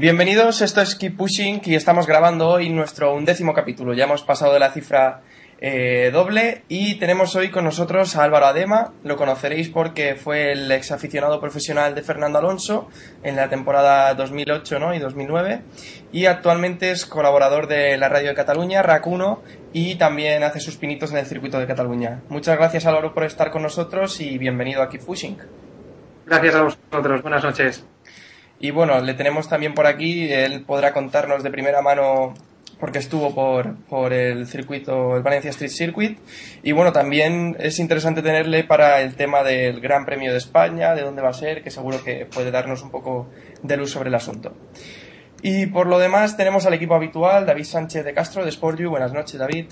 Bienvenidos, esto es Keep Pushing y estamos grabando hoy nuestro undécimo capítulo. Ya hemos pasado de la cifra eh, doble y tenemos hoy con nosotros a Álvaro Adema. Lo conoceréis porque fue el ex aficionado profesional de Fernando Alonso en la temporada 2008 ¿no? y 2009 y actualmente es colaborador de la radio de Cataluña, RAC1 y también hace sus pinitos en el circuito de Cataluña. Muchas gracias Álvaro por estar con nosotros y bienvenido a Keep Pushing. Gracias a vosotros, buenas noches. Y bueno, le tenemos también por aquí, él podrá contarnos de primera mano porque estuvo por, por el circuito, el Valencia Street Circuit. Y bueno, también es interesante tenerle para el tema del Gran Premio de España, de dónde va a ser, que seguro que puede darnos un poco de luz sobre el asunto. Y por lo demás tenemos al equipo habitual, David Sánchez de Castro de Sportview. Buenas noches, David.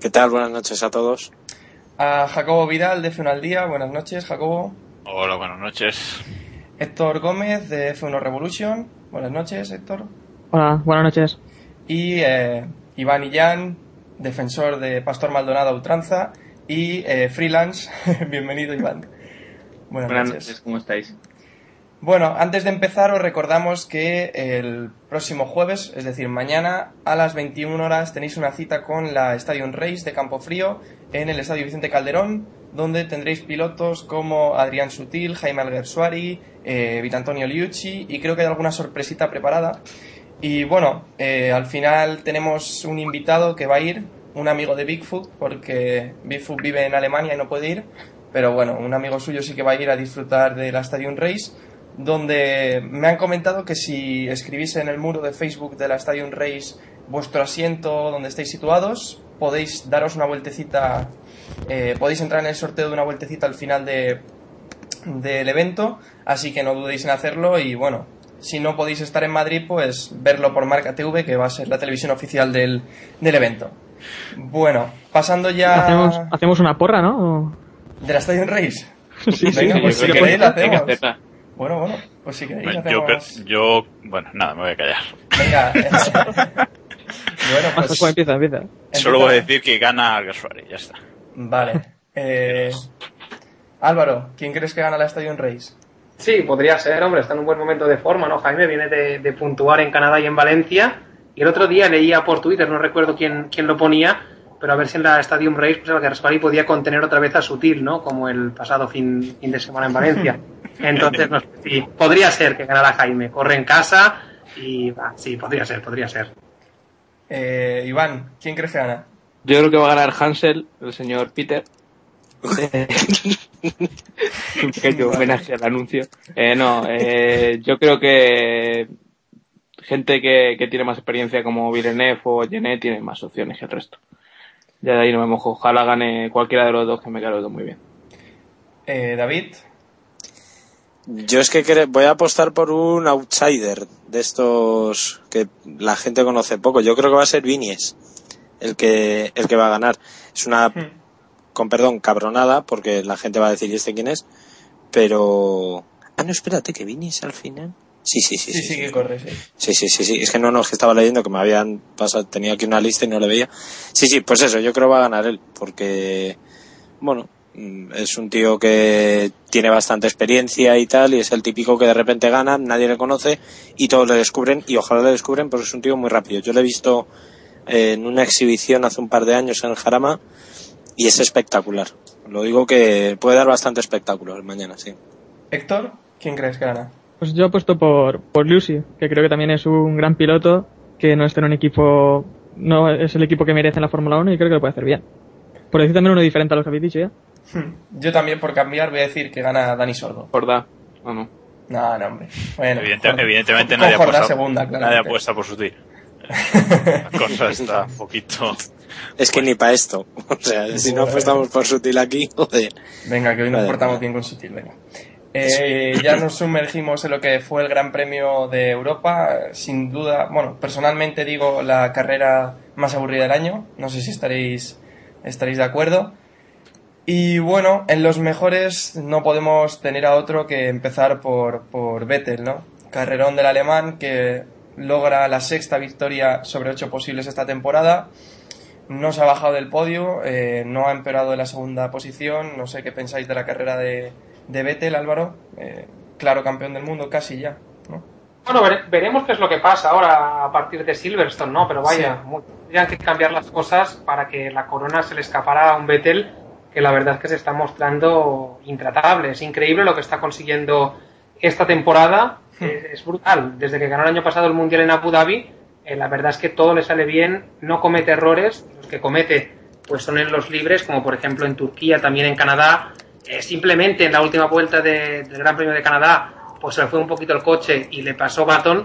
¿Qué tal? Buenas noches a todos. A Jacobo Vidal de F1 al Día. Buenas noches, Jacobo. Hola, buenas noches. Héctor Gómez de F1 Revolution. Buenas noches, Héctor. Hola, buenas noches. Y eh, Iván Illán, defensor de Pastor Maldonado Ultranza y eh, freelance. Bienvenido, Iván. Buenas, buenas noches. ¿cómo estáis? Bueno, antes de empezar os recordamos que el próximo jueves, es decir, mañana a las 21 horas tenéis una cita con la Stadium Race de Campo Frío en el Estadio Vicente Calderón, donde tendréis pilotos como Adrián Sutil, Jaime Alguersuari, eh, Vitantonio Liucci y creo que hay alguna sorpresita preparada. Y bueno, eh, al final tenemos un invitado que va a ir, un amigo de Bigfoot, porque Bigfoot vive en Alemania y no puede ir, pero bueno, un amigo suyo sí que va a ir a disfrutar de la Stadium Race donde me han comentado que si escribís en el muro de Facebook de la Stadium Race vuestro asiento donde estáis situados, podéis daros una vueltecita, eh, podéis entrar en el sorteo de una vueltecita al final de, del evento, así que no dudéis en hacerlo y bueno, si no podéis estar en Madrid, pues verlo por Marca TV, que va a ser la televisión oficial del, del evento. Bueno, pasando ya... Hacemos, hacemos una porra, ¿no? ¿De la Stadium Race? Sí, Venga, sí, pues si queréis la hacemos. hacerla. Bueno, bueno, pues si queréis Bueno, hacemos... yo, bueno, nada, me voy a callar. Venga. bueno, Pues, empieza, empieza. Solo voy a decir que gana Alguersuari, ya está. Vale. Eh, Álvaro, ¿quién crees que gana la Stadium Race? Sí, podría ser, hombre, está en un buen momento de forma, ¿no? Jaime viene de, de puntuar en Canadá y en Valencia. Y el otro día leía por Twitter, no recuerdo quién, quién lo ponía, pero a ver si en la Stadium Race pues, el Gaspari podía contener otra vez a Sutil, ¿no? Como el pasado fin, fin de semana en Valencia. Entonces, no sé, sí, podría ser que ganara Jaime. Corre en casa y va, sí, podría ser, podría ser. Eh, Iván, ¿quién crees que gana? Yo creo que va a ganar Hansel, el señor Peter. Un pequeño homenaje al anuncio. Eh, no, eh, yo creo que gente que, que tiene más experiencia como Villeneuve o Genet tiene más opciones que el resto. Ya de ahí no me mojo. Ojalá gane cualquiera de los dos que me dos muy bien. Eh, David, Yo es que voy a apostar por un outsider de estos que la gente conoce poco. Yo creo que va a ser Vinies el que, el que va a ganar. Es una, Hmm. con perdón, cabronada, porque la gente va a decir, ¿y este quién es? Pero... Ah, no, espérate, que Vinies al final... Sí, sí, sí. sí, sí, que corre, sí. Sí, sí, sí, sí. Es que no, no, es que estaba leyendo que me habían pasado, tenía aquí una lista y no le veía. Sí, sí, pues eso, yo creo que va a ganar él, porque, bueno, mm, es un tío que tiene bastante experiencia y tal, y es el típico que de repente gana, nadie le conoce y todos le descubren, y ojalá le descubren, porque es un tío muy rápido. Yo lo he visto en una exhibición hace un par de años en el Jarama y es espectacular. Lo digo que puede dar bastante espectáculo el mañana, sí. Héctor, ¿quién crees que gana? Pues yo apuesto por, por Lucy, que creo que también es un gran piloto, que no está en un equipo, no es el equipo que merece en la Fórmula 1 y creo que lo puede hacer bien. Por decir también uno diferente a lo que habéis dicho ya. Yo también, por cambiar, voy a decir que gana Dani Sordo. Jordá. No, no. No, no, hombre. Bueno, Evidente- evidentemente nadie apuesta, segunda, nadie apuesta por sutil. La cosa está un poquito... Es que ni para esto. O sea, si no apostamos por sutil aquí, joder. Venga, que hoy nos Vale, portamos bien con Sutil, venga. Eh, ya nos sumergimos en lo que fue el Gran Premio de Europa. Sin duda, bueno, personalmente digo la carrera más aburrida del año. No sé si estaréis, estaréis de acuerdo. Y bueno, en los mejores no podemos tener a otro que empezar por, por Vettel, ¿no? Carrerón del alemán que logra la sexta victoria sobre ocho posibles esta temporada. No se ha bajado del podio, eh, no ha empeorado en la segunda posición. No sé qué pensáis de la carrera de, de Vettel, Álvaro. Eh, claro, campeón del mundo, casi ya. ¿no? Bueno, vere- veremos qué es lo que pasa ahora a partir de Silverstone, ¿no? Pero vaya, mu- tendrían que cambiar las cosas para que la corona se le escapara a un Vettel que la verdad es que se está mostrando intratable. Es increíble lo que está consiguiendo esta temporada. Es brutal. Desde que ganó el año pasado el Mundial en Abu Dhabi, eh, la verdad es que todo le sale bien, no comete errores. Los que comete pues son en los libres, como por ejemplo en Turquía, también en Canadá. Eh, simplemente en la última vuelta de- del Gran Premio de Canadá, pues se le fue un poquito el coche y le pasó Baton,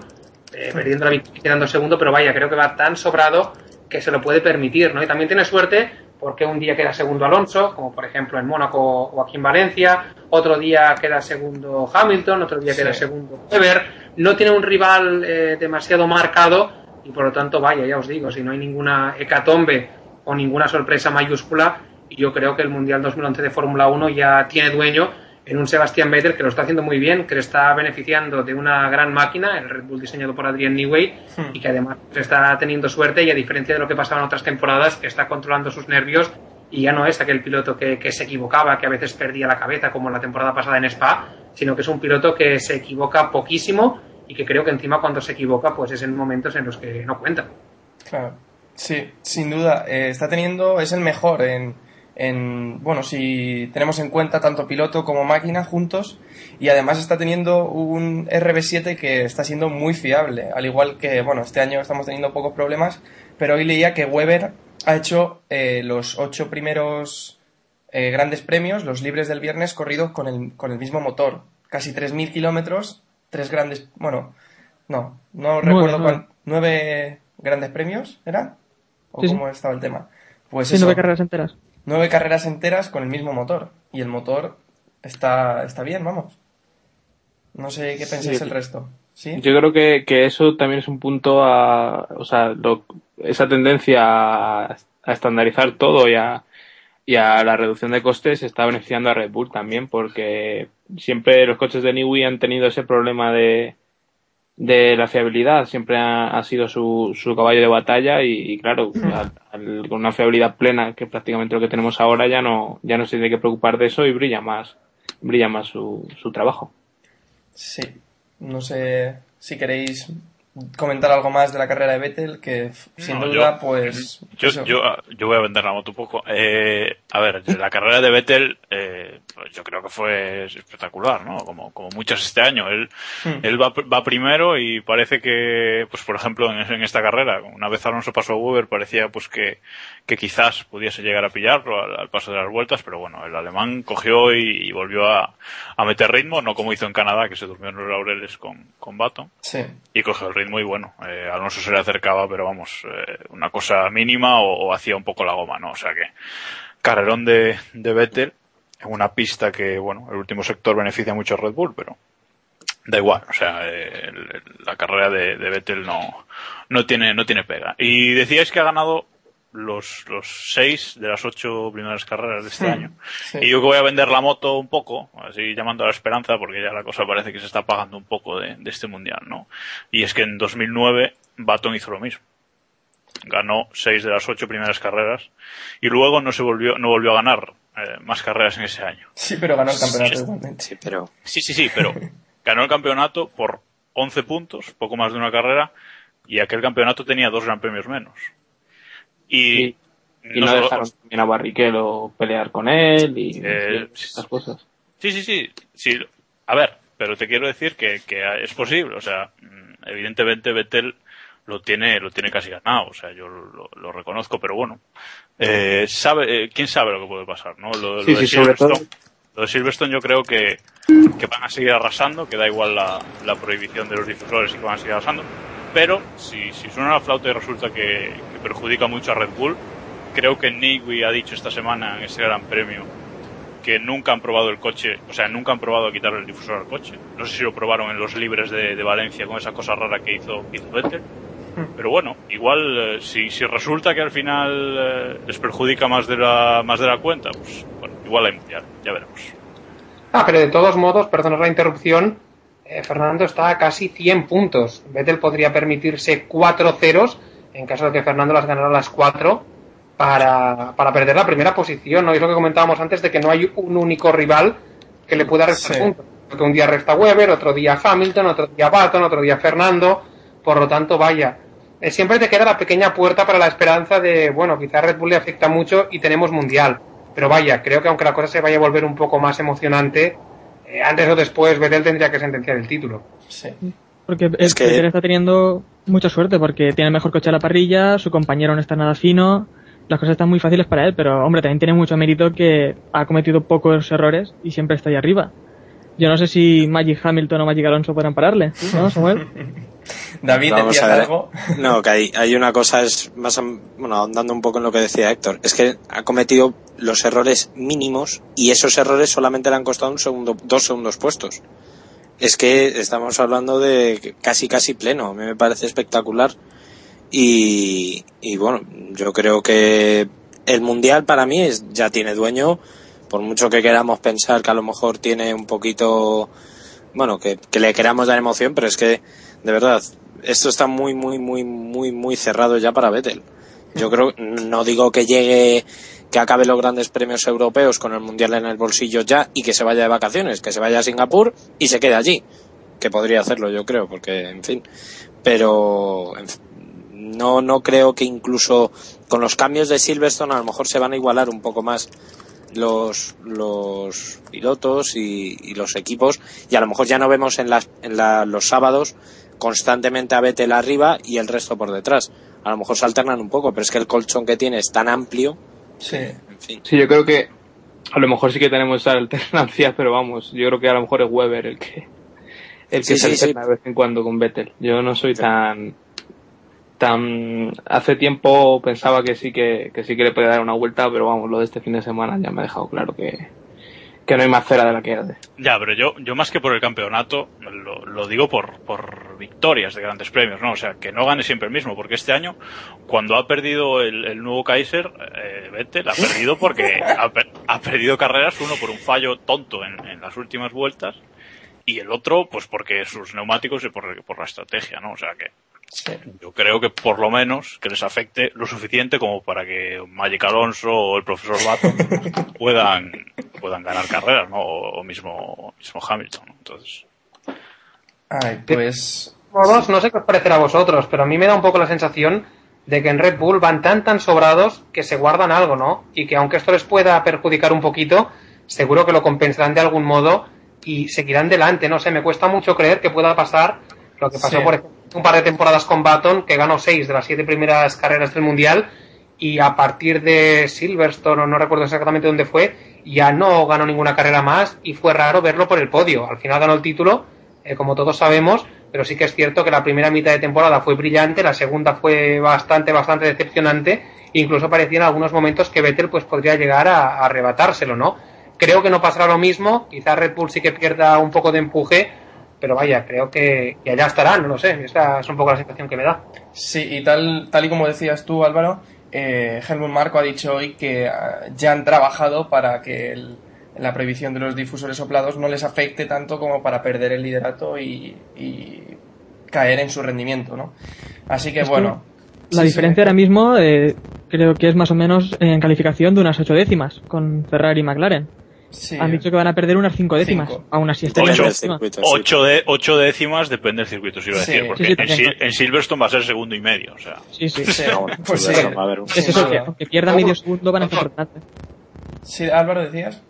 eh, perdiendo la victoria y quedando segundo, pero vaya, creo que va tan sobrado que se lo puede permitir, ¿no? Y también tiene suerte porque un día queda segundo Alonso, como por ejemplo en Mónaco o aquí en Valencia, otro día queda segundo Hamilton, otro día queda segundo Weber, no tiene un rival eh, demasiado marcado y por lo tanto, vaya, ya os digo, si no hay ninguna hecatombe o ninguna sorpresa mayúscula, yo creo que el Mundial 2011 de Fórmula 1 ya tiene dueño en un Sebastián Vettel que lo está haciendo muy bien, que le está beneficiando de una gran máquina, el Red Bull diseñado por Adrian Newey, Hmm. y que además está teniendo suerte y a diferencia de lo que pasaba en otras temporadas, está controlando sus nervios y ya no es aquel piloto que, que se equivocaba, que a veces perdía la cabeza como en la temporada pasada en Spa, sino que es un piloto que se equivoca poquísimo y que creo que encima cuando se equivoca pues es en momentos en los que no cuenta. Claro. Sí, sin duda. eh, está teniendo, es el mejor en, en, bueno, si tenemos en cuenta tanto piloto como máquina juntos. Y además está teniendo un RB7 que está siendo muy fiable. Al igual que, bueno, este año estamos teniendo pocos problemas. Pero hoy leía que Weber ha hecho eh, los ocho primeros eh, grandes premios, los libres del viernes, corridos con el, con el mismo motor. Casi 3.000 kilómetros, tres grandes, bueno, no, no recuerdo cuán- nueve grandes premios, ¿era? ¿O Sí, sí. cómo estaba el tema? Pues Sí, eso, nueve carreras enteras. Nueve carreras enteras con el mismo motor. Y el motor está, está bien, vamos. No sé qué pensáis Sí. el resto. ¿Sí? Yo creo que, que eso también es un punto a, o sea, lo- esa tendencia a, a estandarizar todo y a, y a la reducción de costes está beneficiando a Red Bull también porque siempre los coches de Newey han tenido ese problema de, de la fiabilidad, siempre ha, ha sido su, su caballo de batalla y, y claro, al- al- con una fiabilidad plena que es prácticamente lo que tenemos ahora ya no, ya no se tiene que preocupar de eso y brilla más, brilla más su, su trabajo. Sí. No sé si queréis comentar algo más de la carrera de Vettel, que sin No, duda, yo- pues... Yo, yo, yo voy a vender la moto un poco. Eh, a ver, la carrera de Vettel, eh, pues yo creo que fue espectacular, ¿no? Como, como muchas este año. Él, Hmm. él va, va primero y parece que, pues por ejemplo, en, en esta carrera, una vez Alonso pasó a Weber, parecía pues que, que quizás pudiese llegar a pillarlo al, al paso de las vueltas, pero bueno, el alemán cogió y, y volvió a, a meter ritmo, no como hizo en Canadá, que se durmió en los laureles con, con Baton Sí. y cogió el ritmo y bueno, eh, Alonso se le acercaba, pero vamos, eh, una cosa mínima o, hacía un poco la goma, ¿no? O sea que carrerón de, de Vettel en una pista que, bueno, el último sector beneficia mucho a Red Bull, pero da igual, o sea, el- la carrera de, de Vettel no, no tiene, no tiene pega. Y decíais que ha ganado los, los seis de las ocho primeras carreras de este año. sí. Y yo que voy a vender la moto un poco, así llamando a la esperanza, porque ya la cosa parece que se está apagando un poco de, de este mundial, ¿no? Y es que en 2009 Baton hizo lo mismo. Ganó seis de las ocho primeras carreras y luego no se volvió, no volvió a ganar eh, más carreras en ese año. Sí, pero ganó el campeonato Sí. igualmente. Sí, pero Sí, sí, sí, pero ganó el campeonato por 11 puntos, poco más de una carrera, y aquel campeonato tenía dos gran premios menos. Y, no, solo- dejaron también a Barrichello pelear con él y Eh, y esas cosas. Sí, sí, sí, sí. A ver, pero te quiero decir que, que es posible, o sea, mm, evidentemente Vettel lo tiene, lo tiene casi ganado, o sea, yo lo, lo reconozco, pero bueno, eh, sabe, eh, quién sabe lo que puede pasar, ¿no? Lo, Sí, lo de sí, Silverstone, lo de Silverstone yo creo que, que van a seguir arrasando, que da igual la, la prohibición de los difusores y que van a seguir arrasando, pero si, si suena la flauta y resulta que, que perjudica mucho a Red Bull, creo que Nigui ha dicho esta semana en ese gran premio que nunca han probado el coche, o sea, nunca han probado quitarle el difusor al coche. No sé si lo probaron en los libres de, de Valencia con esa cosa rara que hizo, Vettel. Pero bueno, igual eh, si, si resulta que al final eh, les perjudica más de la más de la cuenta, pues bueno, igual hay mundial, ya veremos. Ah, pero de todos modos, perdonad la interrupción, eh, Fernando está a casi 100 puntos. Vettel podría permitirse cuatro ceros en caso de que Fernando las ganara las cuatro para, para perder la primera posición. ¿no? Y es lo que comentábamos antes de que no hay un único rival que le pueda restar Sí. puntos. Porque un día resta Weber, otro día Hamilton, otro día Baton, otro día Fernando. Por lo tanto, vaya. eh, siempre te queda la pequeña puerta para la esperanza de, bueno, quizás Red Bull le afecta mucho y tenemos mundial. Pero vaya, creo que aunque la cosa se vaya a volver un poco más emocionante, eh, antes o después Vettel tendría que sentenciar el título. Sí. Porque Es que- Vettel está teniendo mucha suerte porque tiene el mejor coche a la parrilla, su compañero no está nada fino, las cosas están muy fáciles para él, pero hombre, también tiene mucho mérito que ha cometido pocos errores y siempre está ahí arriba. Yo no sé si Magic Hamilton o Magic Alonso podrán pararle, ¿no, Samuel? David, Vamos ¿decías a ver. algo? No, que hay, hay una cosa, es más, am- bueno, ahondando un poco en lo que decía Héctor, es que ha cometido los errores mínimos y esos errores solamente le han costado un segundo, dos segundos puestos. Es que estamos hablando de casi casi pleno, a mí me parece espectacular. Y, y bueno, yo creo que el mundial para mí es, ya tiene dueño, por mucho que queramos pensar que a lo mejor tiene un poquito, bueno, que, que le queramos dar emoción, pero es que, de verdad, esto está muy, muy, muy, muy, muy cerrado ya para Vettel. Yo creo, no digo que llegue, que acabe los grandes premios europeos con el mundial en el bolsillo ya y que se vaya de vacaciones, que se vaya a Singapur y se quede allí. Que podría hacerlo, yo creo, porque, en fin. Pero, no, no creo que incluso con los cambios de Silverstone a lo mejor se van a igualar un poco más los, los pilotos y, y los equipos y a lo mejor ya no vemos en, las, en la- los sábados constantemente a Vettel arriba y el resto por detrás. A lo mejor se alternan un poco, pero es que el colchón que tiene es tan amplio, Sí. en fin. Sí, yo creo que a lo mejor sí que tenemos esa alternancia, pero vamos, yo creo que a lo mejor es Weber el que el que Sí, se sí, sí. alterna de vez en cuando con Vettel. Yo no soy tan tan hace tiempo pensaba que sí que, que sí que le podía dar una vuelta, pero vamos, lo de este fin de semana ya me ha dejado claro que, que no hay más cera de la que arde. Ya, pero yo, yo más que por el campeonato, lo, lo digo por, por victorias de grandes premios, ¿no? O sea, que no gane siempre el mismo, porque este año, cuando ha perdido el, el nuevo Kaiser, eh, Vettel ha perdido porque ha, ha perdido carreras, uno por un fallo tonto en, en las últimas vueltas, y el otro, pues porque sus neumáticos y por, por la estrategia, ¿no? O sea que Sí. yo creo que por lo menos que les afecte lo suficiente como para que Magic Alonso o el profesor Baton puedan, puedan ganar carreras, ¿no? O, o mismo, mismo Hamilton, ¿no? Entonces, Ay, pues. Todos, no sé qué os parecerá a vosotros, pero a mí me da un poco la sensación de que en Red Bull van tan tan sobrados que se guardan algo, ¿no? Y que aunque esto les pueda perjudicar un poquito, seguro que lo compensarán de algún modo y seguirán delante, no sé, me cuesta mucho creer que pueda pasar lo que pasó Sí. por ejemplo un par de temporadas con Baton, que ganó seis de las siete primeras carreras del Mundial y a partir de Silverstone, no recuerdo exactamente dónde fue, ya no ganó ninguna carrera más y fue raro verlo por el podio. Al final ganó el título, eh, como todos sabemos, pero sí que es cierto que la primera mitad de temporada fue brillante, la segunda fue bastante, bastante decepcionante, incluso parecía en algunos momentos que Vettel pues podría llegar a, a arrebatárselo, ¿no? Creo que no pasará lo mismo, quizás Red Bull sí que pierda un poco de empuje, pero vaya, creo que, que allá estarán, no lo sé, esa es un poco la sensación que me da. Sí, y tal, tal y como decías tú, Álvaro, eh, Helmut Marco ha dicho hoy que ah, ya han trabajado para que el- la prohibición de los difusores soplados no les afecte tanto como para perder el liderato y, y caer en su rendimiento, ¿no? Así que bueno. La sí, diferencia sí. ahora mismo eh, creo que es más o menos en calificación de unas ocho décimas con Ferrari y McLaren. Sí. Han dicho que van a perder unas cinco décimas. Cinco. Aún así estarían Ocho. circuito, sí. ocho, de, ocho décimas depende del circuito, si iba a Sí. decir, porque Sí, sí, en. Sil- en Silverstone va a ser segundo y medio, o sea. Sí, sí. Sí, Ah, bueno, pues va a haber un- Es eso, que aunque pierda medio segundo van a estar. Sí, Álvaro, decías.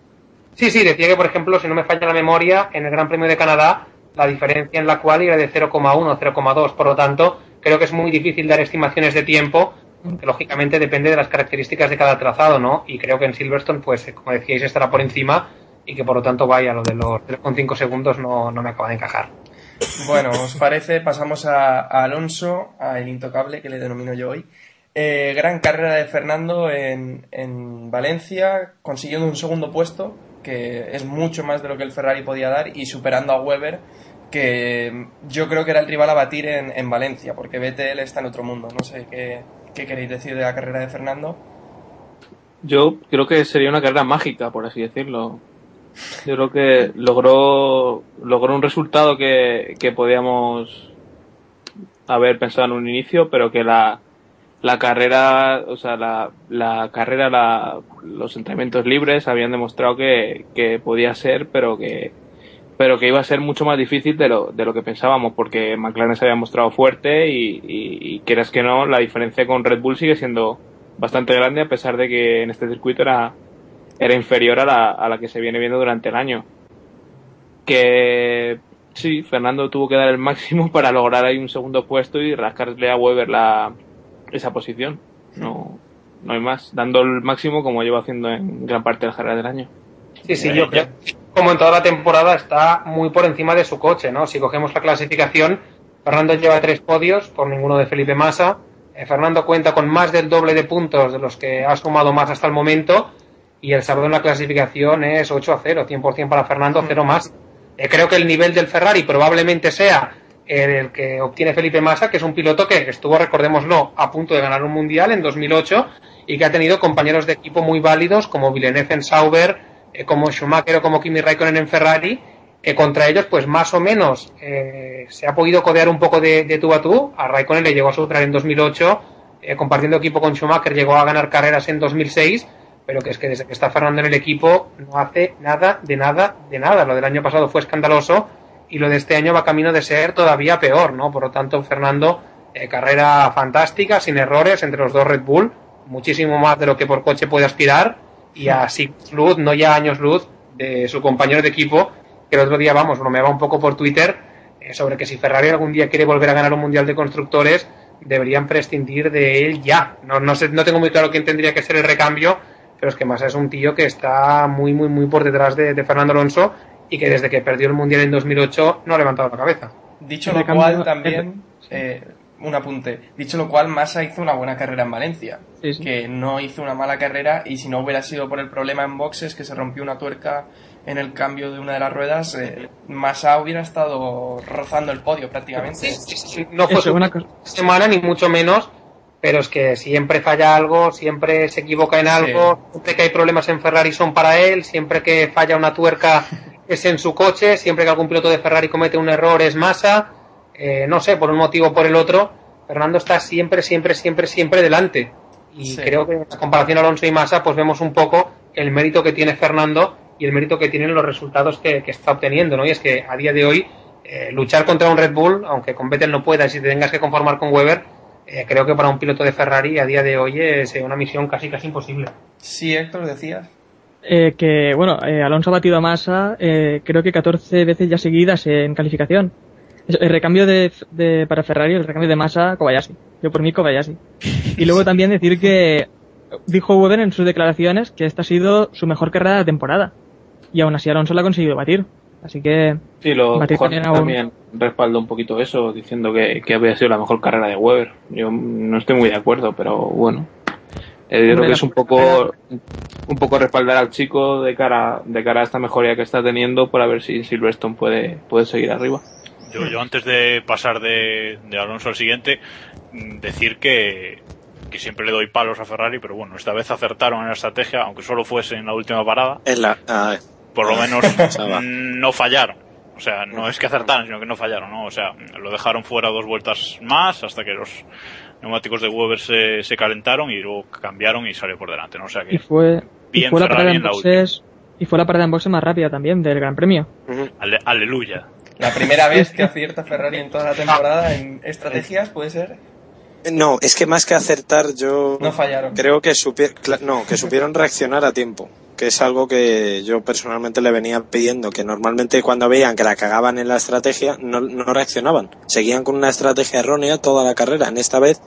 Sí, sí, decía que, por ejemplo, si no me falla la memoria, en el Gran Premio de Canadá, la diferencia en la cual era de 0,1 o 0,2. Por lo tanto, creo que es muy difícil dar estimaciones de tiempo, porque lógicamente depende de las características de cada trazado, ¿no? Y creo que en Silverstone, pues, como decíais, estará por encima y que por lo tanto, vaya, lo de los 3,5 segundos no, no me acaba de encajar. Bueno, ¿os parece? Pasamos a, a Alonso, al intocable que le denomino yo hoy. Eh, gran carrera de Fernando en, en Valencia, consiguiendo un segundo puesto, que es mucho más de lo que el Ferrari podía dar, y superando a Weber, que yo creo que era el rival a batir en, en Valencia, porque BTL está en otro mundo. No sé qué, qué queréis decir de la carrera de Fernando. Yo creo que sería una carrera mágica, por así decirlo. Yo creo que logró, logró un resultado que, que podíamos haber pensado en un inicio, pero que la, la carrera, o sea, la, la carrera, la, los entrenamientos libres habían demostrado que, que podía ser, pero que, pero que iba a ser mucho más difícil de lo, de lo que pensábamos, porque McLaren se había mostrado fuerte y, y, y quieras que no, la diferencia con Red Bull sigue siendo bastante grande, a pesar de que en este circuito era, era inferior a la, a la que se viene viendo durante el año. Que sí, Fernando tuvo que dar el máximo para lograr ahí un segundo puesto y rascarle a Weber la, esa posición. No, no hay más, dando el máximo como lleva haciendo en gran parte de la carrera del año. Sí, sí, yo creo como en toda la temporada está muy por encima de su coche, ¿no? Si cogemos la clasificación, Fernando lleva tres podios por ninguno de Felipe Massa. Eh, Fernando cuenta con más del doble de puntos de los que ha sumado más hasta el momento. Y el sábado en la clasificación es 8 a 0, 100% para Fernando, 0 más. Eh, creo que el nivel del Ferrari probablemente sea el que obtiene Felipe Massa, que es un piloto que estuvo, recordémoslo, a punto de ganar un mundial en 2008 y que ha tenido compañeros de equipo muy válidos como Villeneuve en Sauber, eh, como Schumacher o como Kimi Raikkonen en Ferrari, que contra ellos, pues más o menos eh, se ha podido codear un poco de, de tú a tú. A Raikkonen le llegó a superar en 2008, eh, compartiendo equipo con Schumacher, llegó a ganar carreras en 2006, pero que es que desde que está Fernando en el equipo no hace nada, de nada, de nada. Lo del año pasado fue escandaloso y lo de este año va camino de ser todavía peor, ¿no? Por lo tanto, Fernando, eh, carrera fantástica, sin errores entre los dos Red Bull, muchísimo más de lo que por coche puede aspirar y a six luz, no ya años luz, de su compañero de equipo, que el otro día, vamos, bromeaba un poco por Twitter eh, sobre que si Ferrari algún día quiere volver a ganar un mundial de constructores, deberían prescindir de él ya. No, no, sé, no tengo muy claro quién tendría que ser el recambio, pero es que más es un tío que está muy, muy, muy por detrás de, de Fernando Alonso y que desde que perdió el mundial en 2008 no ha levantado la cabeza. Dicho lo cual, también, eh, un apunte. Dicho lo cual, Massa hizo una buena carrera en Valencia. Sí, sí. Que no hizo una mala carrera y si no hubiera sido por el problema en boxes, que se rompió una tuerca en el cambio de una de las ruedas, eh, Massa hubiera estado rozando el podio prácticamente. Sí, sí, sí. No fue Eso, una semana ni mucho menos, pero es que siempre falla algo, siempre se equivoca en algo, siempre que hay problemas en Ferrari son para él, siempre que falla una tuerca es en su coche, siempre que algún piloto de Ferrari comete un error es Massa, eh, no sé, por un motivo o por el otro, Fernando está siempre, siempre, siempre, siempre delante. Y Sí. creo que en la comparación Alonso y Massa, pues vemos un poco el mérito que tiene Fernando y el mérito que tienen los resultados que, que está obteniendo, ¿no? Y es que a día de hoy, eh, luchar contra un Red Bull, aunque con Vettel no puedas y te tengas que conformar con Weber, eh, creo que para un piloto de Ferrari a día de hoy es eh, una misión casi casi imposible. Sí, Héctor, decías. Eh, que, bueno, eh, Alonso ha batido a Massa, eh, creo que 14 veces ya seguidas en calificación. El recambio de, de- para Ferrari, el recambio de Massa, Kobayashi. Yo por mí, Kobayashi. Y luego también decir que dijo Weber en sus declaraciones que esta ha sido su mejor carrera de la temporada. Y aún así Alonso la ha conseguido batir. Así que, Sí, lo Jorge también también respalda un poquito eso, diciendo que, que había sido la mejor carrera de Weber. Yo no estoy muy de acuerdo, pero bueno. Eh, yo creo que es un poco un poco respaldar al chico de cara de cara a esta mejoría que está teniendo para ver si Silverstone puede puede seguir arriba. Yo, yo antes de pasar de, de Alonso al siguiente, mm, decir que, que siempre le doy palos a Ferrari, pero bueno, esta vez acertaron en la estrategia, aunque solo fuese en la última parada, En la, ah, por lo menos Chava. mm, no fallaron. O sea, no es que acertaran, sino que no fallaron, ¿no? O sea, lo dejaron fuera dos vueltas más hasta que los neumáticos de Weber se, se calentaron y luego cambiaron y salió por delante, ¿no? O sea y que fue, y bien fue la Ferrari parada en la boxes, y fue la parada en boxes más rápida también del Gran Premio. ale- aleluya. La primera vez que acierta Ferrari en toda la temporada en estrategias, puede ser. No, es que más que acertar, yo No fallaron. creo que supieron, no, que supieron reaccionar a tiempo. que es algo que yo personalmente le venía pidiendo, que normalmente cuando veían que la cagaban en la estrategia no, no reaccionaban, seguían con una estrategia errónea toda la carrera. En esta vez,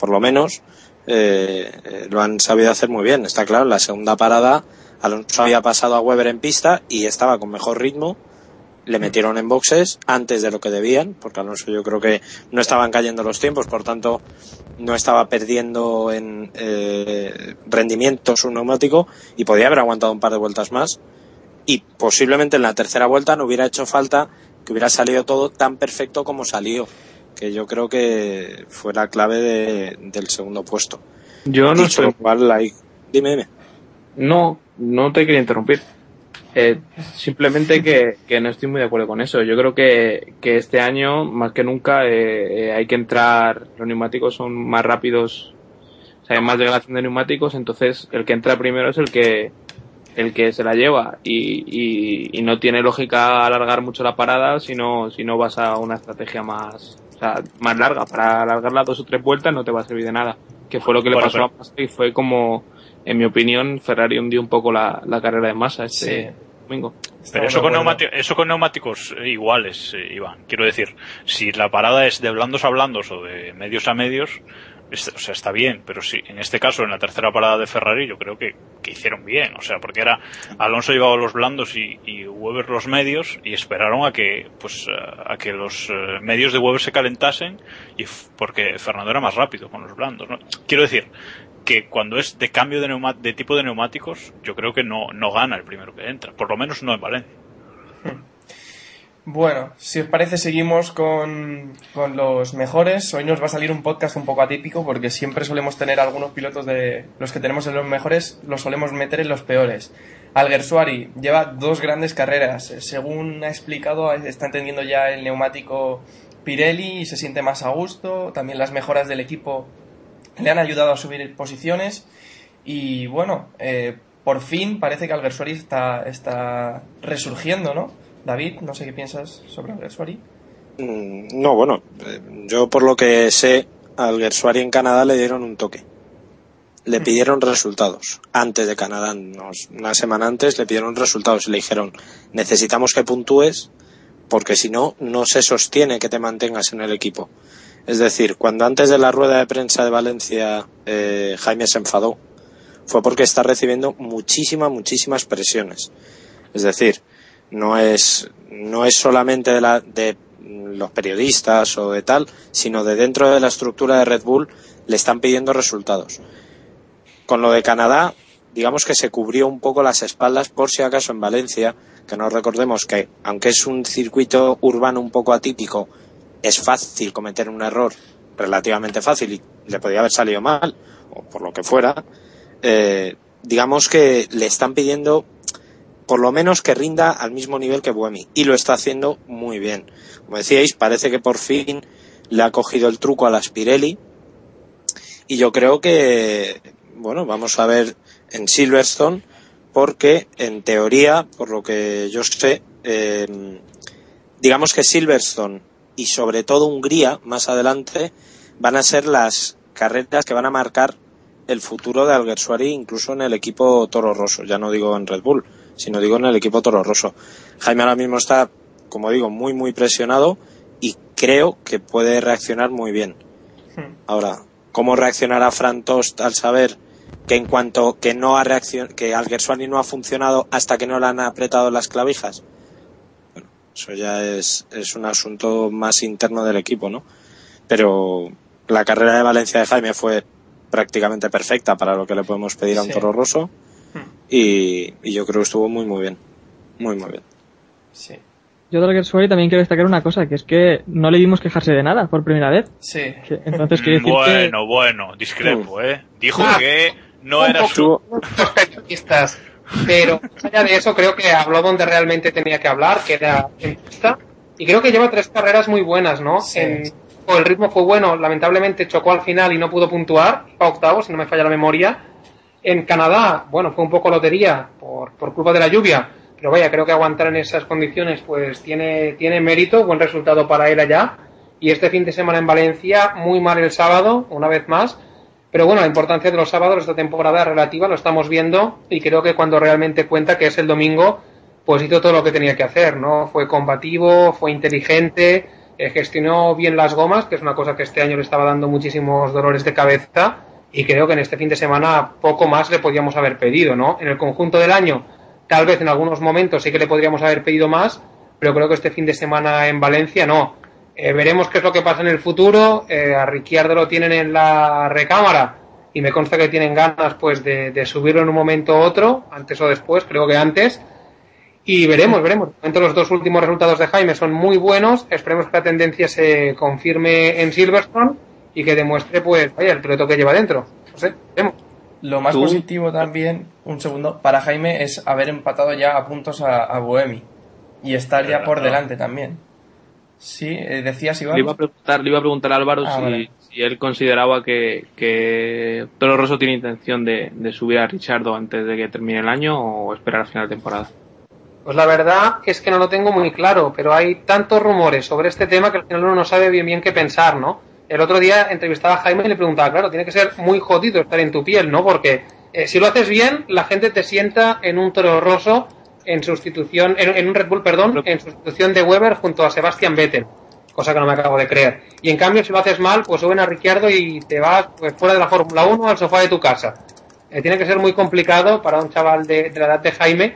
por lo menos, eh, lo han sabido hacer muy bien. Está claro, en la segunda parada Alonso había pasado a Weber en pista y estaba con mejor ritmo. Le metieron en boxes antes de lo que debían, porque Alonso yo creo que no estaban cayendo los tiempos, por tanto no estaba perdiendo en eh, rendimiento su neumático y podía haber aguantado un par de vueltas más. Y posiblemente en la tercera vuelta no hubiera hecho falta que hubiera salido todo tan perfecto como salió, que yo creo que fue la clave de- del segundo puesto. Yo no Dicho sé. cual, Dime, dime. No, no te quería interrumpir. Eh, simplemente que, que no estoy muy de acuerdo con eso. Yo creo que, que este año, más que nunca, eh, eh, hay que entrar, los neumáticos son más rápidos, o sea, hay más degradación de neumáticos, entonces el que entra primero es el que, el que se la lleva y, y, y no tiene lógica alargar mucho la parada si no, si no vas a una estrategia más, o sea, más larga. Para alargarla dos o tres vueltas no te va a servir de nada, que fue lo que le pasó pero- a Massa y fue como, en mi opinión, Ferrari hundió un poco la, la carrera de Massa este Sí. domingo. Pero eso con, eso con neumáticos eh, iguales, eh, Iván. Quiero decir, si la parada es de blandos a blandos o de medios a medios, es- o sea, está bien, pero sí, en este caso, en la tercera parada de Ferrari, yo creo que, que hicieron bien, o sea, porque era Alonso llevaba los blandos y, y Weber los medios y esperaron a que, pues, a, a que los eh, medios de Weber se calentasen y porque Fernando era más rápido con los blandos, ¿no? Quiero decir que cuando es de cambio de, de tipo de neumáticos, yo creo que no, no gana el primero que entra, por lo menos no en Valencia. Bueno, si os parece seguimos con, con los mejores. Hoy nos va a salir un podcast un poco atípico porque siempre solemos tener algunos pilotos de los que tenemos en los mejores, los solemos meter en los peores. Alguersuari lleva dos grandes carreras. Según ha explicado, está entendiendo ya el neumático Pirelli y se siente más a gusto. También las mejoras del equipo le han ayudado a subir posiciones. Y bueno, eh, por fin parece que Alguersuari está, está resurgiendo, ¿no? David, no sé qué piensas sobre Alguersuari. Mm, No, bueno, eh, yo por lo que sé, al Gersuari en Canadá le dieron un toque. Le Mm. pidieron resultados. Antes de Canadá, una semana antes, le pidieron resultados y le dijeron, necesitamos que puntúes porque si no, no se sostiene que te mantengas en el equipo. Es decir, cuando antes de la rueda de prensa de Valencia eh, Jaime se enfadó, fue porque está recibiendo muchísimas, muchísimas presiones. Es decir, no es, no es solamente de, la, de los periodistas o de tal, sino de dentro de la estructura de Red Bull le están pidiendo resultados. Con lo de Canadá, digamos que se cubrió un poco las espaldas por si acaso en Valencia, que no recordemos que aunque es un circuito urbano un poco atípico, es fácil cometer un error relativamente fácil y le podría haber salido mal, o por lo que fuera, eh, digamos que le están pidiendo por lo menos que rinda al mismo nivel que Buemi y lo está haciendo muy bien. Como decíais, parece que por fin le ha cogido el truco a la Spirelli y yo creo que bueno, vamos a ver en Silverstone porque en teoría, por lo que yo sé, eh, digamos que Silverstone y sobre todo Hungría más adelante van a ser las carreras que van a marcar el futuro de Alguersuari incluso en el equipo Toro Rosso, ya no digo en Red Bull, sino digo en el equipo Toro Rosso. Jaime ahora mismo está, como digo, muy muy presionado y creo que puede reaccionar muy bien. Ahora, ¿cómo reaccionará Fran Tost al saber que en cuanto que no ha reaccion que Alguersuari no ha funcionado hasta que no le han apretado las clavijas? Eso ya es, es un asunto más interno del equipo, ¿no? Pero la carrera de Valencia de Jaime fue prácticamente perfecta para lo que le podemos pedir a un Sí. Toro Rosso y, y yo creo que estuvo muy muy bien. Muy muy bien. Sí. Yo de Alguersuari también quiero destacar una cosa, que es que no le vimos quejarse de nada por primera vez. Sí. Entonces decir Bueno, bueno, discrepo, ¿eh? Dijo Ah. que no era su... Pero más allá de eso, creo que habló donde realmente tenía que hablar, que era en pista. Y creo que lleva tres carreras muy buenas, ¿no? Sí. En- o el ritmo fue bueno, lamentablemente chocó al final y no pudo puntuar, a octavo, si no me falla la memoria. En Canadá, bueno, fue un poco lotería por, por culpa de la lluvia, pero vaya, creo que aguantar en esas condiciones pues tiene, tiene mérito, buen resultado para él allá. Y este fin de semana en Valencia, muy mal el sábado, una vez más, Pero bueno, la importancia de los sábados esta temporada relativa lo estamos viendo y creo que cuando realmente cuenta que es el domingo, pues hizo todo lo que tenía que hacer, ¿no? Fue combativo, fue inteligente, eh, gestionó bien las gomas, que es una cosa que este año le estaba dando muchísimos dolores de cabeza y creo que en este fin de semana poco más le podíamos haber pedido, ¿no? En el conjunto del año, tal vez en algunos momentos sí que le podríamos haber pedido más, pero creo que este fin de semana en Valencia no. Eh, veremos qué es lo que pasa en el futuro. Eh, a Ricciardo lo tienen en la recámara y me consta que tienen ganas pues de, subirlo en un momento u otro, antes o después, creo que antes. Y veremos, veremos. De los dos últimos resultados de Jaime son muy buenos. Esperemos que la tendencia se confirme en Silverstone y que demuestre, pues, vaya, el piloto que lleva dentro. No sé, veremos. Lo más positivo también, un segundo, para Jaime es haber empatado ya a puntos a, a Boemi y estar ya por delante también. Sí, eh, decías Iván. Le iba a preguntar, le iba a, preguntar a Álvaro ah, si, él consideraba que, que Toro Rosso tiene intención de, subir a Richardo antes de que termine el año o esperar al final de temporada. Pues la verdad es que no lo tengo muy claro, pero hay tantos rumores sobre este tema que al final uno no sabe bien bien qué pensar, ¿no? El otro día entrevistaba a Jaime y le preguntaba, claro, tiene que ser muy jodido estar en tu piel, ¿no? Porque eh, si lo haces bien, la gente te sienta en un Toro Rosso en sustitución, en, un Red Bull, perdón, en sustitución de Weber junto a Sebastian Vettel, cosa que no me acabo de creer. Y en cambio, si lo haces mal, pues suben a Ricciardo y te vas pues, fuera de la Fórmula 1 al sofá de tu casa. Eh, tiene que ser muy complicado para un chaval de, la edad de Jaime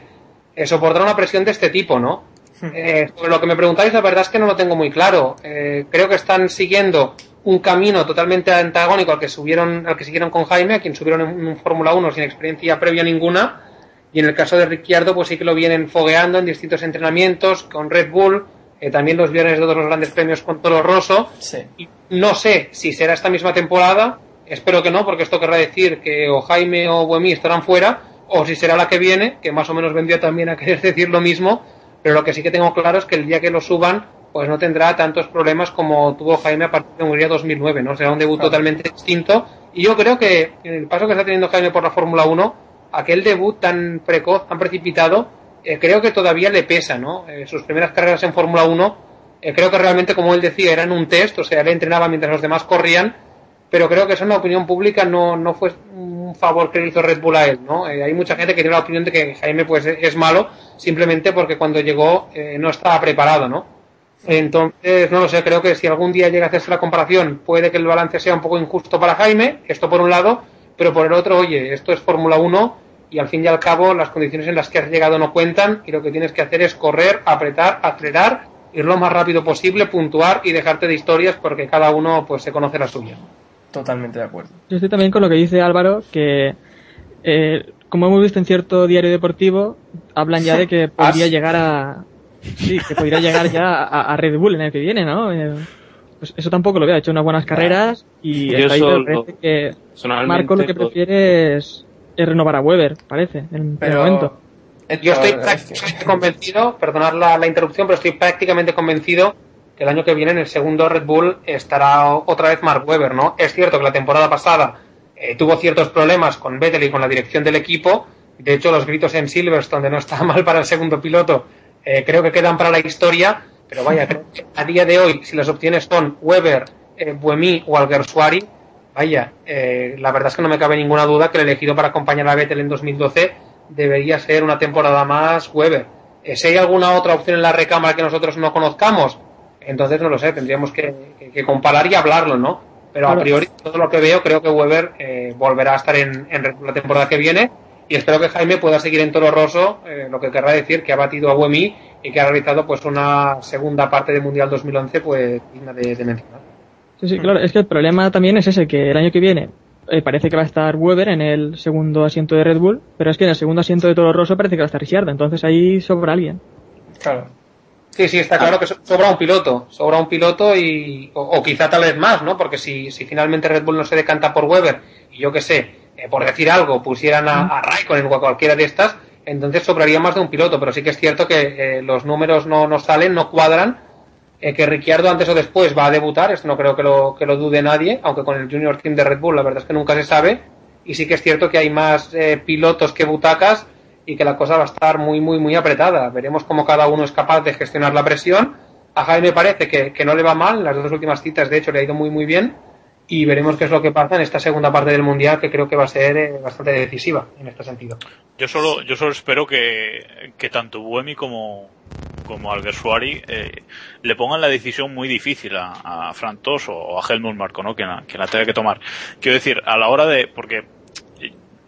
eh, soportar una presión de este tipo, ¿no? Hmm. Eh, sobre lo que me preguntáis, la verdad es que no lo tengo muy claro. creo que están siguiendo un camino totalmente antagónico al que subieron, al que siguieron con Jaime, a quien subieron en, en Fórmula 1 sin experiencia previa ninguna y en el caso de Ricciardo, pues sí que lo vienen fogueando en distintos entrenamientos con Red Bull, eh, también los viernes de todos los grandes premios con Toro Rosso. Y no sé si será esta misma temporada, espero que no, porque esto querrá decir que o Jaime o Buemi estarán fuera, o si será la que viene, que más o menos vendría también a querer decir lo mismo, pero lo que sí que tengo claro es que el día que lo suban, pues no tendrá tantos problemas como tuvo Jaime a partir de Hungría 2009, ¿no? Será un debut totalmente distinto. Y yo creo que el paso que está teniendo Jaime por la Fórmula 1 aquel debut tan precoz, tan precipitado, eh, creo que todavía le pesa, ¿no? Eh, sus primeras carreras en Fórmula 1, eh, creo que realmente, como él decía, eran un test, o sea, él entrenaba mientras los demás corrían, pero creo que eso en la opinión pública no, no fue un favor que le hizo Red Bull a él, ¿no? hay mucha gente que tiene la opinión de que Jaime pues es malo simplemente porque cuando llegó no estaba preparado, ¿no? Entonces, no lo sé, creo que si algún día llega a hacerse la comparación, puede que el balance sea un poco injusto para Jaime, esto por un lado, pero por el otro, oye, esto es Fórmula 1 y al fin y al cabo las condiciones en las que has llegado no cuentan y lo que tienes que hacer es correr, apretar, acelerar, ir lo más rápido posible, puntuar y dejarte de historias porque cada uno pues se conoce la suya. Totalmente de acuerdo. Yo estoy también con lo que dice Álvaro, que eh, como hemos visto en cierto diario deportivo, hablan ya de que podría llegar a... Sí, que podría llegar ya a, Red Bull en el que viene, ¿no? Eh, pues eso tampoco lo veo, ha hecho unas buenas carreras y está ahí que Marco lo que prefiere es es renovar a Weber, parece, en el momento. Yo estoy prácticamente convencido, perdonad la, interrupción, pero estoy prácticamente convencido que el año que viene en el segundo Red Bull estará otra vez Mark Webber, ¿no? Es cierto que la temporada pasada eh, tuvo ciertos problemas con Vettel y con la dirección del equipo. De hecho, los gritos en Silverstone de no está mal para el segundo piloto eh, creo que quedan para la historia. Pero vaya, a día de hoy, si las opciones son Weber, eh, Buemi o Alguersuari, vaya, eh, la verdad es que no me cabe ninguna duda que el elegido para acompañar a Vettel en 2012 debería ser una temporada más Weber. Eh, si hay alguna otra opción en la recámara que nosotros no conozcamos, entonces no lo sé, tendríamos que, comparar y hablarlo, ¿no? Pero a priori, todo lo que veo, creo que Weber eh, volverá a estar en, la temporada que viene y espero que Jaime pueda seguir en Toro Rosso, lo que querrá decir que ha batido a Buemi y que ha realizado pues una segunda parte de Mundial 2011 pues digna de mencionar. Sí, sí, claro. Es que el problema también es ese, que el año que viene eh, parece que va a estar Weber en el segundo asiento de Red Bull, pero es que en el segundo asiento de Toro Rosso parece que va a estar Ricciardo, entonces ahí sobra alguien. Claro. Sí, sí, está claro que sobra un piloto, sobra un piloto y, o, quizá tal vez más, ¿no? Porque si, si finalmente Red Bull no se decanta por Weber y yo qué sé, eh, por decir algo, pusieran a, a Raikkonen o a cualquiera de estas, entonces sobraría más de un piloto, pero sí que es cierto que eh, los números no, no salen, no cuadran eh, que Ricciardo antes o después va a debutar, esto no creo que lo, que lo dude nadie, aunque con el Junior Team de Red Bull la verdad es que nunca se sabe, y sí que es cierto que hay más eh, pilotos que butacas y que la cosa va a estar muy, muy, muy apretada. Veremos cómo cada uno es capaz de gestionar la presión. A Jaime parece que, que no le va mal, las dos últimas citas de hecho le ha ido muy, muy bien, y veremos qué es lo que pasa en esta segunda parte del mundial que creo que va a ser eh, bastante decisiva en este sentido. Yo solo, yo solo espero que, que tanto Buemi como, como Alguersuari eh, le pongan la decisión muy difícil a, a Fran Tos o a Helmut Marco, ¿no? Que que la tenga que tomar. Quiero decir, a la hora de, porque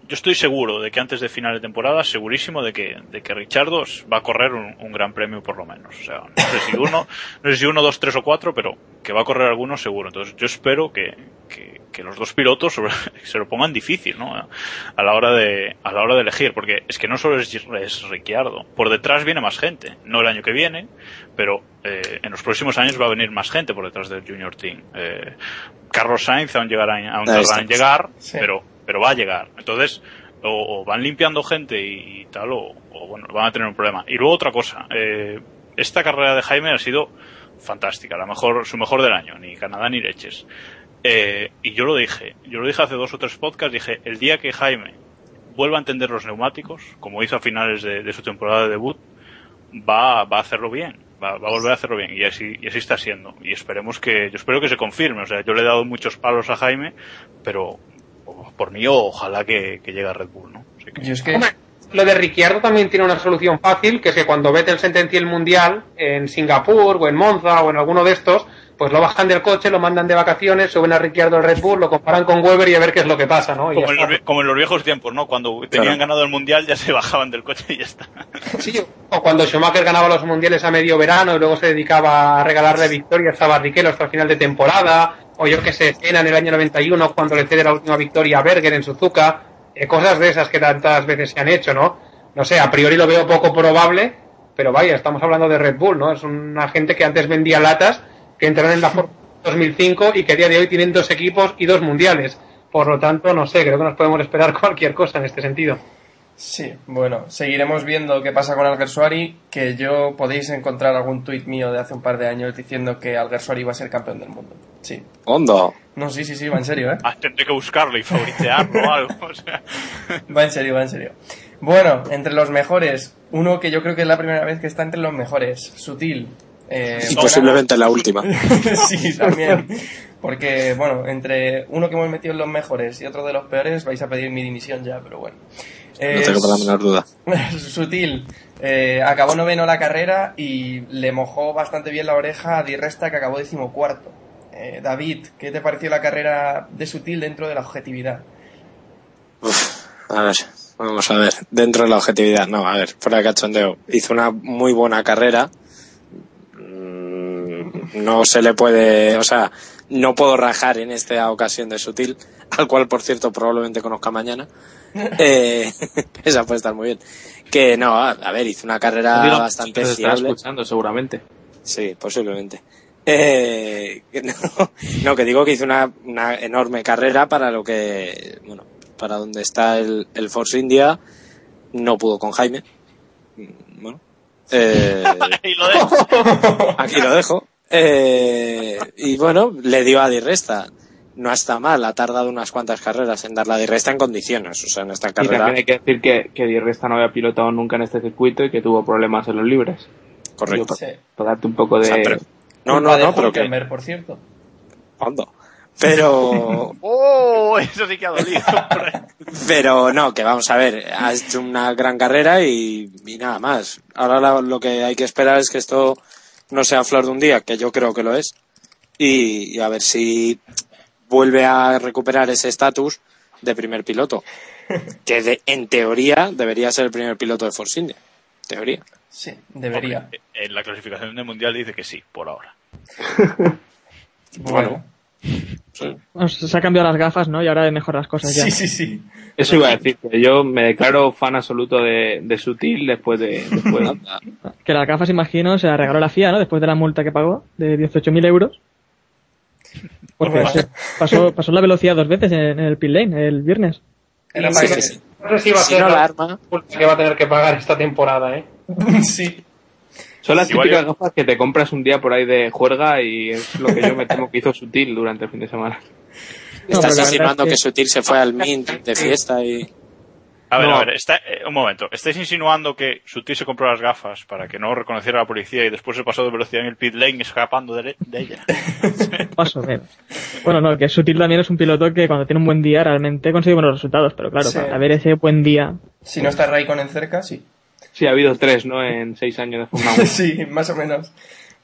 yo estoy seguro de que antes de final de temporada, segurísimo de que, de que Richardos va a correr un, un, gran premio por lo menos. O sea, no sé si uno, no sé si uno, dos, tres o cuatro, pero que va a correr alguno seguro. Entonces yo espero que, que, que los dos pilotos sobre, se lo pongan difícil, ¿no? A la hora de, a la hora de elegir, porque es que no solo es, es Ricciardo, por detrás viene más gente. No el año que viene, pero eh, en los próximos años va a venir más gente por detrás del Junior Team. Eh, Carlos Sainz aún llegará, aún tardará en llegar, sí. pero pero va a llegar. Entonces, o, o van limpiando gente y, tal, o, bueno, van a tener un problema. Y luego otra cosa, eh, esta carrera de Jaime ha sido fantástica, la mejor, su mejor del año, ni Canadá ni leches. Eh, y yo lo dije, yo lo dije hace dos o tres podcasts, dije, el día que Jaime vuelva a entender los neumáticos, como hizo a finales de, su temporada de debut, va, va a hacerlo bien. Va, va, a volver a hacerlo bien y así, y así está siendo y esperemos que yo espero que se confirme o sea yo le he dado muchos palos a Jaime pero por mí ojalá que, que llegue a Red Bull, ¿no? Así que... es que... Hombre, lo de Ricciardo también tiene una solución fácil, que es que cuando Vettel sentencie el Mundial en Singapur o en Monza o en alguno de estos, pues lo bajan del coche, lo mandan de vacaciones, suben a Ricciardo al Red Bull, lo comparan con Weber y a ver qué es lo que pasa, ¿no? Como en, los, como, en los, viejos tiempos, ¿no? Cuando tenían claro. ganado el Mundial ya se bajaban del coche y ya está. Sí, o cuando Schumacher ganaba los Mundiales a medio verano y luego se dedicaba a regalarle victorias a Barrichello hasta el final de temporada, o yo que sé, Cena en el año 91 cuando le cede la última victoria a Berger en Suzuka, eh, cosas de esas que tantas veces se han hecho, ¿no? No sé, a priori lo veo poco probable, pero vaya, estamos hablando de Red Bull, ¿no? Es una gente que antes vendía latas, que entraron en la Fórmula 2005 y que a día de hoy tienen dos equipos y dos mundiales. Por lo tanto, no sé, creo que nos podemos esperar cualquier cosa en este sentido. Sí, bueno, seguiremos viendo qué pasa con Alguersuari, que yo podéis encontrar algún tuit mío de hace un par de años diciendo que Alguersuari va a ser campeón del mundo. Sí. ¿Onda? No, sí, sí, sí, va en serio, ¿eh? Ah, tendré que buscarlo y favoritearlo o algo. O sea. Va en serio, va en serio. Bueno, entre los mejores, uno que yo creo que es la primera vez que está entre los mejores, Sutil. Eh, y posiblemente la última. sí, también. Porque, bueno, entre uno que hemos metido en los mejores y otro de los peores, vais a pedir mi dimisión ya, pero bueno. Eh, no tengo la menor duda. Sutil. Eh, acabó noveno la carrera y le mojó bastante bien la oreja a Di Resta, que acabó decimocuarto. Eh, David, ¿qué te pareció la carrera de Sutil dentro de la objetividad? Uf, a ver, vamos a ver. Dentro de la objetividad, no, a ver, fuera de cachondeo. Hizo una muy buena carrera. No se le puede, o sea, no puedo rajar en esta ocasión de Sutil, al cual, por cierto, probablemente conozca mañana. eh, esa puede estar muy bien. Que no, a, a ver, hizo una carrera bastante se estará fiable. escuchando seguramente. Sí, posiblemente. Eh, que no, no, que digo que hizo una, una, enorme carrera para lo que, bueno, para donde está el, el Force India. No pudo con Jaime. Bueno. Eh, Ahí lo dejo. aquí lo dejo. Eh, y bueno, le dio a Di Resta. No está mal, ha tardado unas cuantas carreras en dar la Di Resta en condiciones. O sea, en esta Y carrera. también hay que decir que, que Di Resta no había pilotado nunca en este circuito y que tuvo problemas en los libres. Correcto. Sí. Para darte un poco de... O sea, pero- no, no, de no, pero que. Por cierto. Hondo. Pero, ¡Oh! Eso sí que ha dolido. pero no, que vamos a ver, ha hecho una gran carrera y, y nada más. Ahora la- lo que hay que esperar es que esto no sea flor de un día, que yo creo que lo es, y, y a ver si vuelve a recuperar ese estatus de primer piloto, que de- en teoría debería ser el primer piloto de Force India. Teoría. Sí, debería. Hombre, en la clasificación del mundial dice que sí, por ahora. Bueno. Bueno, Se ha cambiado las gafas, ¿no? Y ahora ve mejor las cosas ya. Sí, sí, sí. Eso iba a decir, que yo me declaro fan absoluto de, de Sutil después de... Después de- Que las gafas, imagino, se las regaló la FIA, ¿no? Después de la multa que pagó, de 18.000 euros. Porque se pasó, pasó la velocidad dos veces en, en el pit lane, el viernes. Era para sí, sí. No sé si va a Si ser no la la arma, multa que va a tener que pagar esta temporada, ¿eh? sí. Son las Igual típicas yo- gafas que te compras un día por ahí de juerga y es lo que yo me temo que hizo Sutil durante el fin de semana. No, estás insinuando que Sutil se fue al Mint de fiesta y. A ver, No. a ver, está, eh, un momento. ¿Estáis insinuando que Sutil se compró las gafas para que no reconociera a la policía y después se pasó de velocidad en el pit lane escapando de, de ella? Más o menos. Bueno, no, que Sutil también es un piloto que cuando tiene un buen día realmente consigue buenos resultados, pero claro, Sí. para ver ese buen día, Si no está Raikkonen cerca, sí. Sí, ha habido tres, ¿no? En seis años de Fórmula 1. sí, más o menos.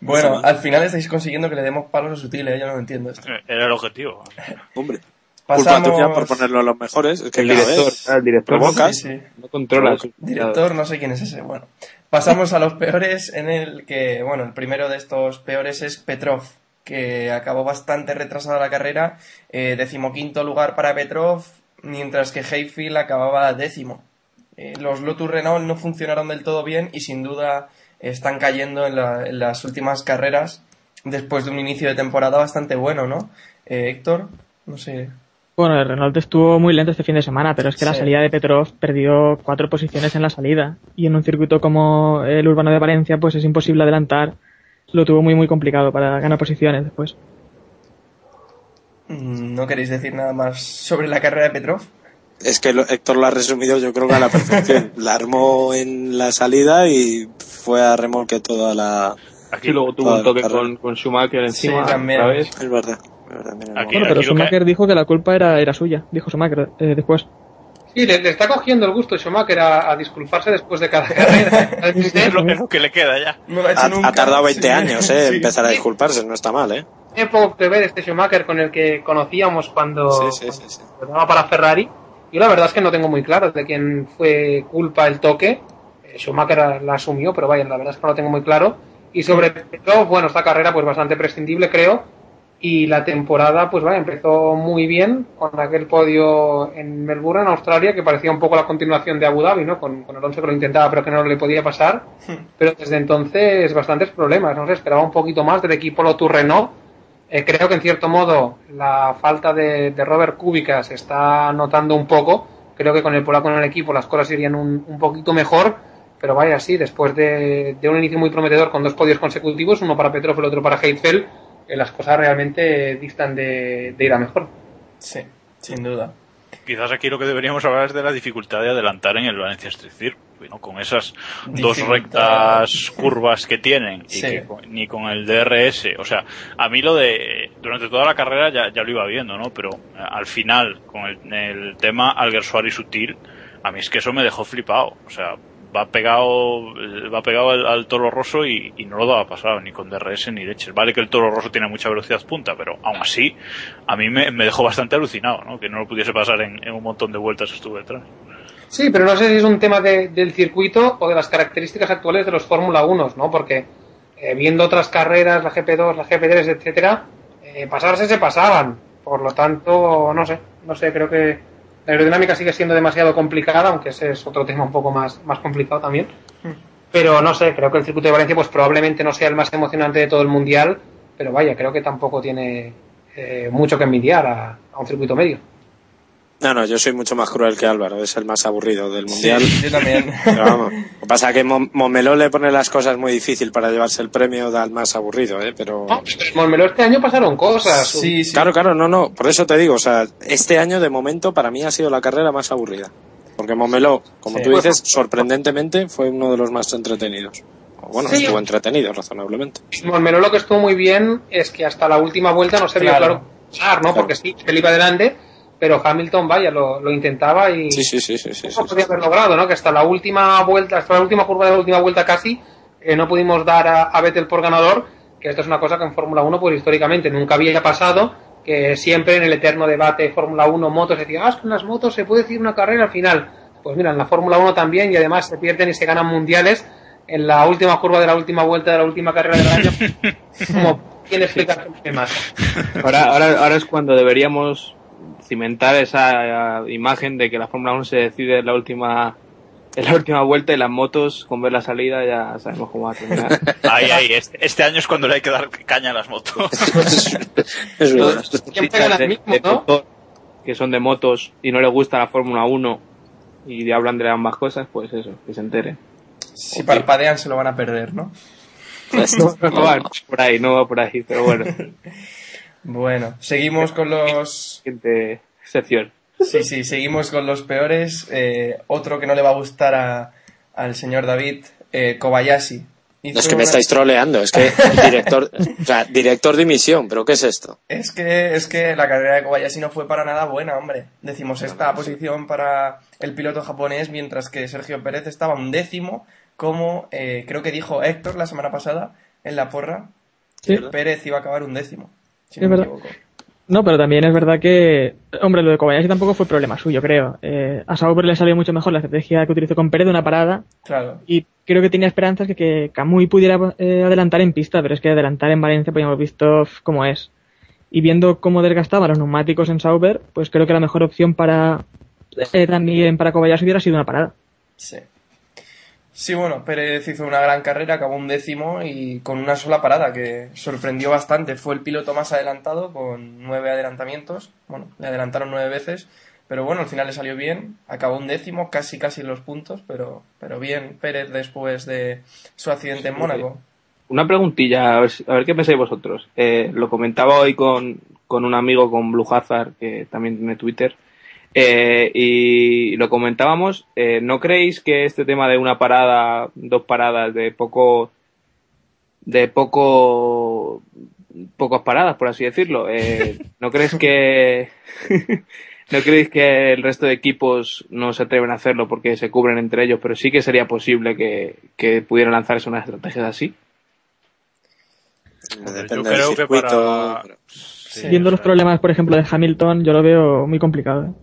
Bueno, al final estáis consiguiendo que le demos palos a Sutil, ¿eh? yo no lo entiendo esto. Eh, Era el objetivo. Hombre, Pasamos... culpa tuya por ponerlo en los mejores. Es que El director, vez el director provocas. Sí, sí. no controla. sus Director, no sé quién es ese. Bueno, pasamos a los peores, en el que, bueno, el primero de estos peores es Petrov, que acabó bastante retrasada la carrera, eh, decimoquinto lugar para Petrov, mientras que Hayfield acababa décimo. Eh, los Lotus Renault no funcionaron del todo bien y sin duda están cayendo en, la- en las últimas carreras después de un inicio de temporada bastante bueno, ¿no? Eh, Héctor, no sé. Bueno, el Renault estuvo muy lento este fin de semana, pero es que la salida de Petrov perdió cuatro posiciones en la salida. Y en un circuito como el urbano de Valencia, pues es imposible adelantar. Lo tuvo muy, muy complicado para ganar posiciones después. Mm, ¿No queréis decir nada más sobre la carrera de Petrov? Es que lo- Héctor lo ha resumido yo creo que a la perfección. la armó en la salida y fue a remolque toda la... Aquí, Y luego tuvo un toque con, con Schumacher encima Sí, también. Es verdad. es verdad, mira, Aquí- Bueno, pero que- Schumacher dijo que la culpa era, era suya, dijo Schumacher eh, después. Sí, le, le está cogiendo el gusto Schumacher a, a disculparse después de cada carrera. es lo, que le queda ya. No lo ha hecho Ha, nunca. ha tardado 20 Sí. años, ¿eh? Sí. Empezar a disculparse, no está mal, ¿eh? Tiene poco que ver este Schumacher con el que conocíamos cuando, Sí, sí, sí, sí. cuando para Ferrari. Yo la verdad es que no tengo muy claro de quién fue culpa el toque. Eh, Schumacher la asumió, pero vaya, la verdad es que no lo tengo muy claro. Y sobre Petrov, bueno, esta carrera pues bastante prescindible creo. Y la temporada, pues vaya, empezó muy bien con aquel podio en Melbourne, en Australia, que parecía un poco la continuación de Abu Dhabi, ¿no? Con, con Alonso que lo intentaba, pero que no le podía pasar. Pero desde entonces, bastantes problemas. No sé, esperaba un poquito más del equipo Lotus Renault. Eh, creo que en cierto modo la falta de, Robert Kubica se está notando un poco. Creo que con el polaco en el equipo las cosas irían un, un poquito mejor. Pero vaya, sí, después de, un inicio muy prometedor con dos podios consecutivos, uno para Petrov y el otro para Heidfeld, eh, las cosas realmente distan de ir a mejor. Sí, sin duda. Quizás aquí lo que deberíamos hablar es de la dificultad de adelantar en el Valencia Street Circuit, ¿no? Con esas dos rectas curvas que tienen y Sí. que con- ni con el DRS. O sea, a mí lo de durante toda la carrera ya, ya lo iba viendo, ¿no? Pero eh, al final, con el, el tema Alguersuari Sutil, a mí es que eso me dejó flipado. O sea, va pegado, va pegado al, Toro Rosso y, no lo daba pasado ni con DRS ni leches. Vale que el Toro Rosso tiene mucha velocidad punta, pero aún así a mí me, dejó bastante alucinado, ¿no? Que no lo pudiese pasar en, en un montón de vueltas estuve detrás. Sí, pero no sé si es un tema de- del circuito o de las características actuales de los Fórmula 1, ¿no? Porque eh, viendo otras carreras, la GP2, la GP3, etcétera, eh, pasarse se pasaban. Por lo tanto, no sé, no sé, creo que la aerodinámica sigue siendo demasiado complicada, aunque ese es otro tema un poco más, más complicado también. Pero no sé, creo que el circuito de Valencia pues probablemente no sea el más emocionante de todo el mundial, pero vaya, creo que tampoco tiene eh, mucho que envidiar a, a un circuito medio. No, no, yo soy mucho más cruel que Álvaro, es el más aburrido del mundial. Sí, yo también. Pero vamos, lo que pasa es que Mon- Momeló le pone las cosas muy difícil para llevarse el premio al más aburrido, ¿eh? Pero... Montmeló este año pasaron cosas. Sí, sí. Claro, claro, no, no, por eso te digo, o sea, este año de momento para mí ha sido la carrera más aburrida. Porque Momeló, como Sí. tú dices, sorprendentemente fue uno de los más entretenidos. O bueno, Sí. estuvo entretenido razonablemente. Montmeló lo que estuvo muy bien es que hasta la última vuelta no se vio Claro. claro, pasar, ¿no? Porque sí, él iba adelante, pero Hamilton, vaya, lo, lo intentaba y Sí, sí, sí, sí, sí, sí, no podía haber logrado, ¿no? Que hasta la última vuelta, hasta la última curva de la última vuelta casi, eh, no pudimos dar a, a Vettel por ganador, que esto es una cosa que en Fórmula 1, pues históricamente nunca había pasado, que siempre en el eterno debate Fórmula 1 motos decía, ah, es que en las motos se puede decir una carrera al final. Pues mira, en la Fórmula 1 también, y además se pierden y se ganan mundiales en la última curva de la última vuelta de la última carrera del año. como quién explica qué más. Ahora, ahora, ahora es cuando deberíamos cimentar esa eh, imagen de que la Fórmula 1 se decide en la última en la última vuelta y las motos con ver la salida ya sabemos cómo va a terminar. Ahí, ahí, este, este año es cuando le hay que dar caña a las motos. Es cositas gana de, mismo, de ¿no? motor que son de motos y no les gusta la Fórmula 1 y hablan de ambas cosas, pues eso, que se enteren. Si parpadean se lo van a perder, ¿no? No, no va por ahí, no va por ahí, pero bueno, Bueno, seguimos con los... siguiente sección. Sí, sí, seguimos con los peores. Eh, otro que no le va a gustar a- al señor David, eh, Kobayashi. No es que me estáis troleando, es que director, o sea, director de emisión, pero ¿qué es esto? Es que, es que la carrera de Kobayashi no fue para nada buena, hombre. Decimos esta posición para el piloto japonés, mientras que Sergio Pérez estaba un décimo, como eh, creo que dijo Héctor la semana pasada en la porra, Sí. que Pérez iba a acabar un décimo. Si no es me verdad. equivoco. No, pero también es verdad que, hombre, lo de Kobayashi tampoco fue problema suyo, creo. Eh, a Sauber le salió mucho mejor la estrategia que utilizó con Pérez de una parada Claro. y creo que tenía esperanzas que, que Kamui pudiera eh, adelantar en pista, pero es que adelantar en Valencia pues ya hemos visto cómo es. Y viendo cómo desgastaba los neumáticos en Sauber, pues creo que la mejor opción para eh, también para Kobayashi hubiera sido una parada. Sí. Sí, bueno, Pérez hizo una gran carrera, acabó un décimo y con una sola parada que sorprendió bastante. Fue el piloto más adelantado con nueve adelantamientos. Bueno, le adelantaron nueve veces, pero bueno, al final le salió bien. Acabó un décimo, casi casi en los puntos, pero, pero bien Pérez después de su accidente en. Mónaco. Una preguntilla, a ver, si- a ver qué pensáis vosotros. Eh, lo comentaba hoy con, con un amigo, con Blue Hazard, que también tiene Twitter, eh, y lo comentábamos. Eh, ¿No creéis que este tema de una parada, dos paradas, de poco, de poco, pocas paradas, por así decirlo, eh, ¿no crees que, no creéis que el resto de equipos no se atreven a hacerlo porque se cubren entre ellos, pero sí que sería posible que, que pudieran lanzarse unas estrategias así? Yo Depende del creo que circuito, para... pero- Sí, Viendo o los problemas, por ejemplo, de Hamilton, yo lo veo muy complicado.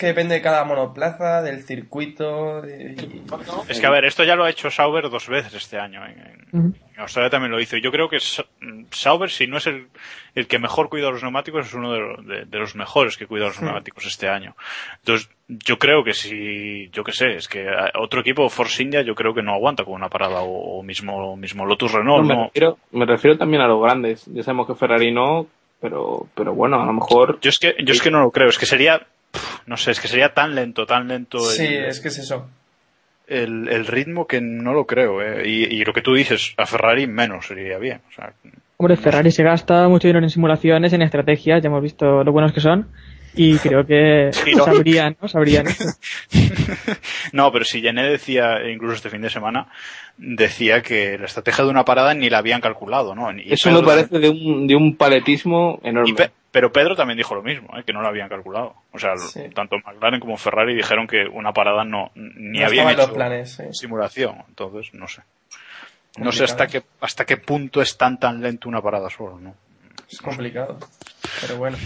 ¿Eh? Que depende de cada monoplaza, del circuito. de- y- Es que a ver, esto ya lo ha hecho Sauber dos veces este año. En, en- Ujú. en Australia también lo hizo. Y Yo creo que Sa- Sauber, si no es el, el que mejor cuida los neumáticos, es uno de, lo- de- de los mejores que cuida los neumáticos este año. Entonces, yo creo que si, yo qué sé, es que a- otro equipo, Force India, yo creo que no aguanta con una parada o, o mismo, mismo Lotus Renault, No, me, no. refiero, me refiero también a los grandes. Ya sabemos que Ferrari no, pero, pero bueno, a lo mejor. Yo es que, yo es que no lo creo, es que sería, no sé, es que sería tan lento, tan lento el, Sí, es que es eso. el, el ritmo que no lo creo, eh. y, y lo que tú dices, a Ferrari menos sería bien, o sea, Hombre, Ferrari se gasta mucho dinero en simulaciones, en estrategias, ya hemos visto lo buenos que son. Y creo que Sí, ¿no? sabrían, ¿no? Sabrían. No, pero si Jané decía, incluso este fin de semana, decía que la estrategia de una parada ni la habían calculado, ¿no? Y Eso Pedro me parece de un, de un paletismo enorme. Pe- pero Pedro también dijo lo mismo, ¿eh? que no lo habían calculado. O sea, Sí. tanto McLaren como Ferrari dijeron que una parada no, ni No habían hecho los planes, sí. simulación. Entonces, no sé. No sé hasta qué, hasta qué punto es tan tan lento una parada solo, ¿no? Es complicado. Pero bueno.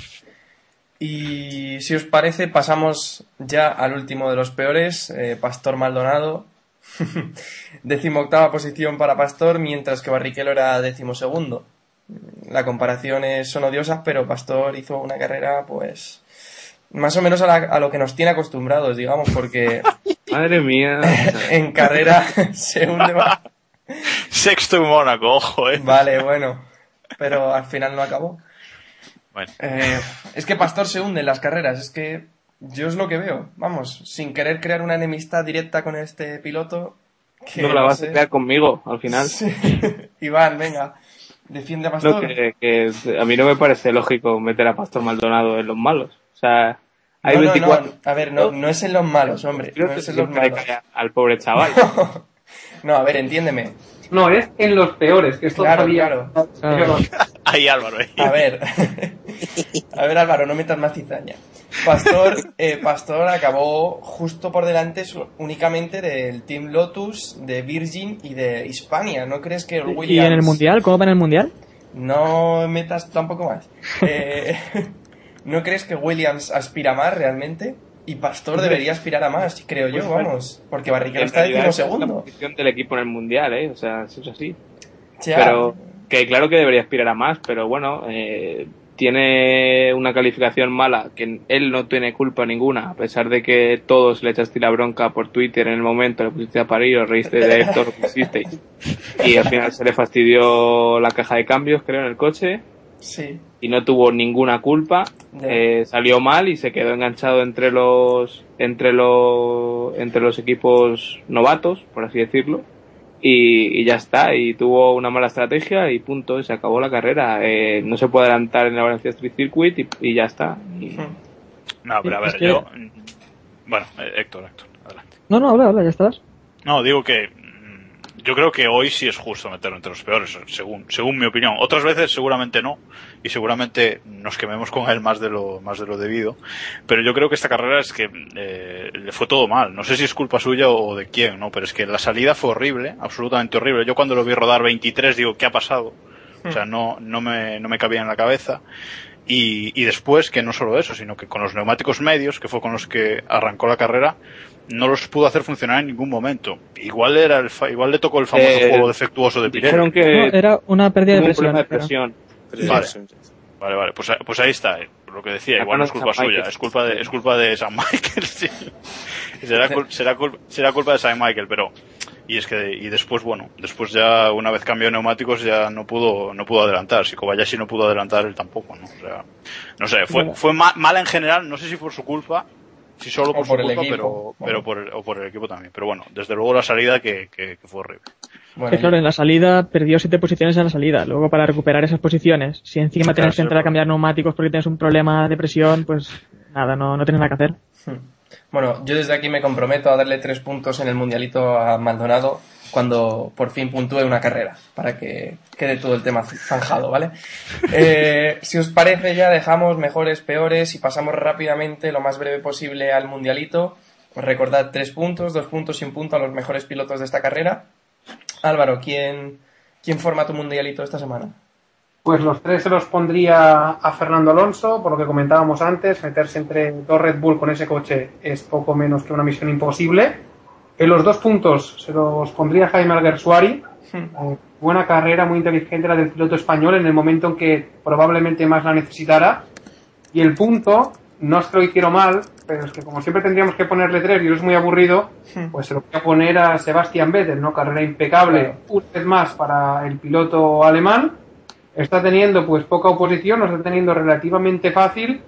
Y si os parece, pasamos ya al último de los peores, eh, Pastor Maldonado. Décimo octava posición para Pastor, mientras que Barrichello era décimo segundo. La comparación es, son odiosas, pero Pastor hizo una carrera, pues, más o menos a, la- a lo que nos tiene acostumbrados, digamos, porque Madre mía. en carrera se hunde más. Sexto en Mónaco, ojo, ¿eh? Vale, bueno. Pero al final no acabó. Bueno. Eh, es que Pastor se hunde en las carreras. Es que yo es lo que veo. Vamos, sin querer crear una enemistad directa con este piloto. Que no la vas sé. a crear conmigo al final. Iván, venga. Defiende a No, Pastor. que, que a mí no me parece lógico meter a Pastor Maldonado en los malos. O sea, hay No, no, 24. no, a ver, no, no es en los malos, hombre. Creo No es en los malos. al pobre chaval. No, a ver, entiéndeme. No, es en los peores, que esto Claro, sabía- claro. Claro. Ahí Álvaro, ahí. A ver, a ver Álvaro, no metas más cizaña. Pastor, eh, Pastor acabó justo por delante su- únicamente del Team Lotus, de Virgin y de Hispania. ¿No crees que el ¿Y Williams... en el Mundial? ¿Cómo va en el Mundial? No metas tampoco más. Eh, ¿No crees que Williams aspira más realmente? Y Pastor debería aspirar a más, creo yo, Pues vamos. Porque Barrichello En está esa es la segundo. posición del equipo en el mundial, ¿eh? O sea, eso es así. Ya. Pero que claro que debería aspirar a más, pero bueno, eh, tiene una calificación mala que él no tiene culpa ninguna, a pesar de que todos le echaste la bronca por Twitter en el momento, le pusiste a parir, os reíste de esto, lo que hicisteis. Y al final se le fastidió la caja de cambios, creo, en el coche Sí. y no tuvo ninguna culpa. Eh, salió mal y se quedó enganchado entre los entre los entre los equipos novatos, por así decirlo. Y, y ya está, y tuvo una mala estrategia y punto, y se acabó la carrera. Eh, no se puede adelantar en la Valencia Street Circuit y, y ya está. Y. No, pero a ver, es que- yo. mm, Bueno, eh, Héctor, Héctor, adelante. No, no, habla, habla, ya estás. No, digo que yo creo que hoy sí es justo meterlo entre los peores, según, según mi opinión. Otras veces seguramente no, y seguramente nos quememos con él más de lo, más de lo debido. Pero yo creo que esta carrera es que eh, le fue todo mal. No sé si es culpa suya o de quién, ¿no? Pero es que la salida fue horrible, absolutamente horrible. Yo cuando lo vi rodar 23 digo, ¿qué ha pasado? O sea, no, no me, no me cabía en la cabeza. Y, y después, que no solo eso, sino que con los neumáticos medios, que fue con los que arrancó la carrera, no los pudo hacer funcionar en ningún momento. Igual era el fa- igual le tocó el famoso Eh, juego defectuoso de Pirelli. Dijeron que No, era una pérdida de presión. pero-. Vale. Vale, vale, pues, pues ahí está, eh, lo que decía, igual no es culpa suya, es culpa de, es culpa de San Michael, sí. será, cul- será, cul- será culpa de San Michael, pero, y es que, y después, bueno, después ya, una vez cambió neumáticos, ya no pudo, no pudo adelantar, si Kobayashi no pudo adelantar, él tampoco, ¿no? O sea, no sé, fue, fue ma- mala en general, no sé si por su culpa, si solo O por, su el culpa, equipo. pero, pero por, el- o por el equipo también, pero bueno, desde luego la salida que, que, que fue horrible. Bueno, claro, en la salida perdió siete posiciones en la salida. Luego para recuperar esas posiciones, si encima Claro, tienes que sí, entrar a cambiar neumáticos porque tienes un problema de presión, pues nada, no, no tienes nada que hacer. Bueno, yo desde aquí me comprometo a darle tres puntos en el mundialito a Maldonado cuando por fin puntúe una carrera, para que quede todo el tema zanjado, ¿vale? Eh, si os parece ya dejamos mejores, peores y pasamos rápidamente, lo más breve posible al mundialito. Pues recordad tres puntos, dos puntos y un punto a los mejores pilotos de esta carrera. Álvaro, ¿quién, quién forma tu mundialito esta semana? Pues los tres se los pondría a Fernando Alonso, por lo que comentábamos antes, meterse entre dos Red Bull con ese coche es poco menos que una misión imposible. En los dos puntos se los pondría Jaime Alguersuari, Eh, buena carrera, muy inteligente la del piloto español en el momento en que probablemente más la necesitara. Y el punto, no es que lo hicieron mal, pero es que como siempre tendríamos que ponerle tres y eso es muy aburrido, pues se lo voy a poner a Sebastian Vettel, ¿no? Carrera impecable, Claro. una vez más para el piloto alemán. Está teniendo pues poca oposición, lo está teniendo relativamente fácil.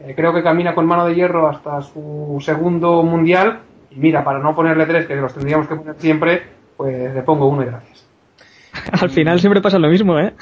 Eh, creo que camina con mano de hierro hasta su segundo mundial. Y mira, para no ponerle tres, que los tendríamos que poner siempre, pues le pongo uno y gracias. Al final siempre pasa lo mismo, ¿eh?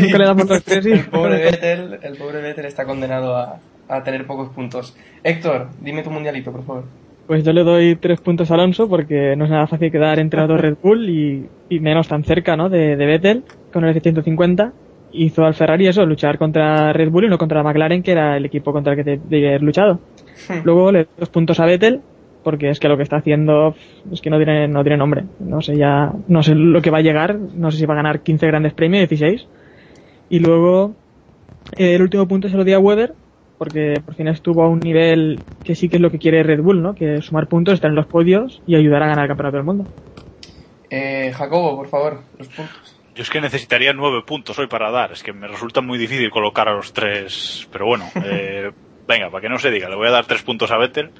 Nunca le damos los tres y... El pobre Vettel, el pobre Vettel está condenado a, a tener pocos puntos. Héctor, dime tu mundialito, por favor. Pues yo le doy tres puntos a Alonso porque no es nada fácil quedar entre los dos Red Bull y, y menos tan cerca, ¿no? De, de Vettel con el F-150. Hizo al Ferrari eso, luchar contra Red Bull y no contra McLaren, que era el equipo contra el que te- debía haber luchado. Luego le doy dos puntos a Vettel porque es que lo que está haciendo es que no tiene, no tiene nombre. No sé ya, no sé lo que va a llegar, no sé si va a ganar 15 grandes premios, 16. Y luego eh, el último punto se lo di a Weber porque por fin estuvo a un nivel que sí que es lo que quiere Red Bull, ¿no? Que es sumar puntos, estar en los podios y ayudar a ganar el campeonato del mundo. Eh, Jacobo, por favor, los puntos. Yo es que necesitaría nueve puntos hoy para dar. Es que me resulta muy difícil colocar a los tres. Pero bueno, eh, venga, para que no se diga, le voy a dar tres puntos a Vettel,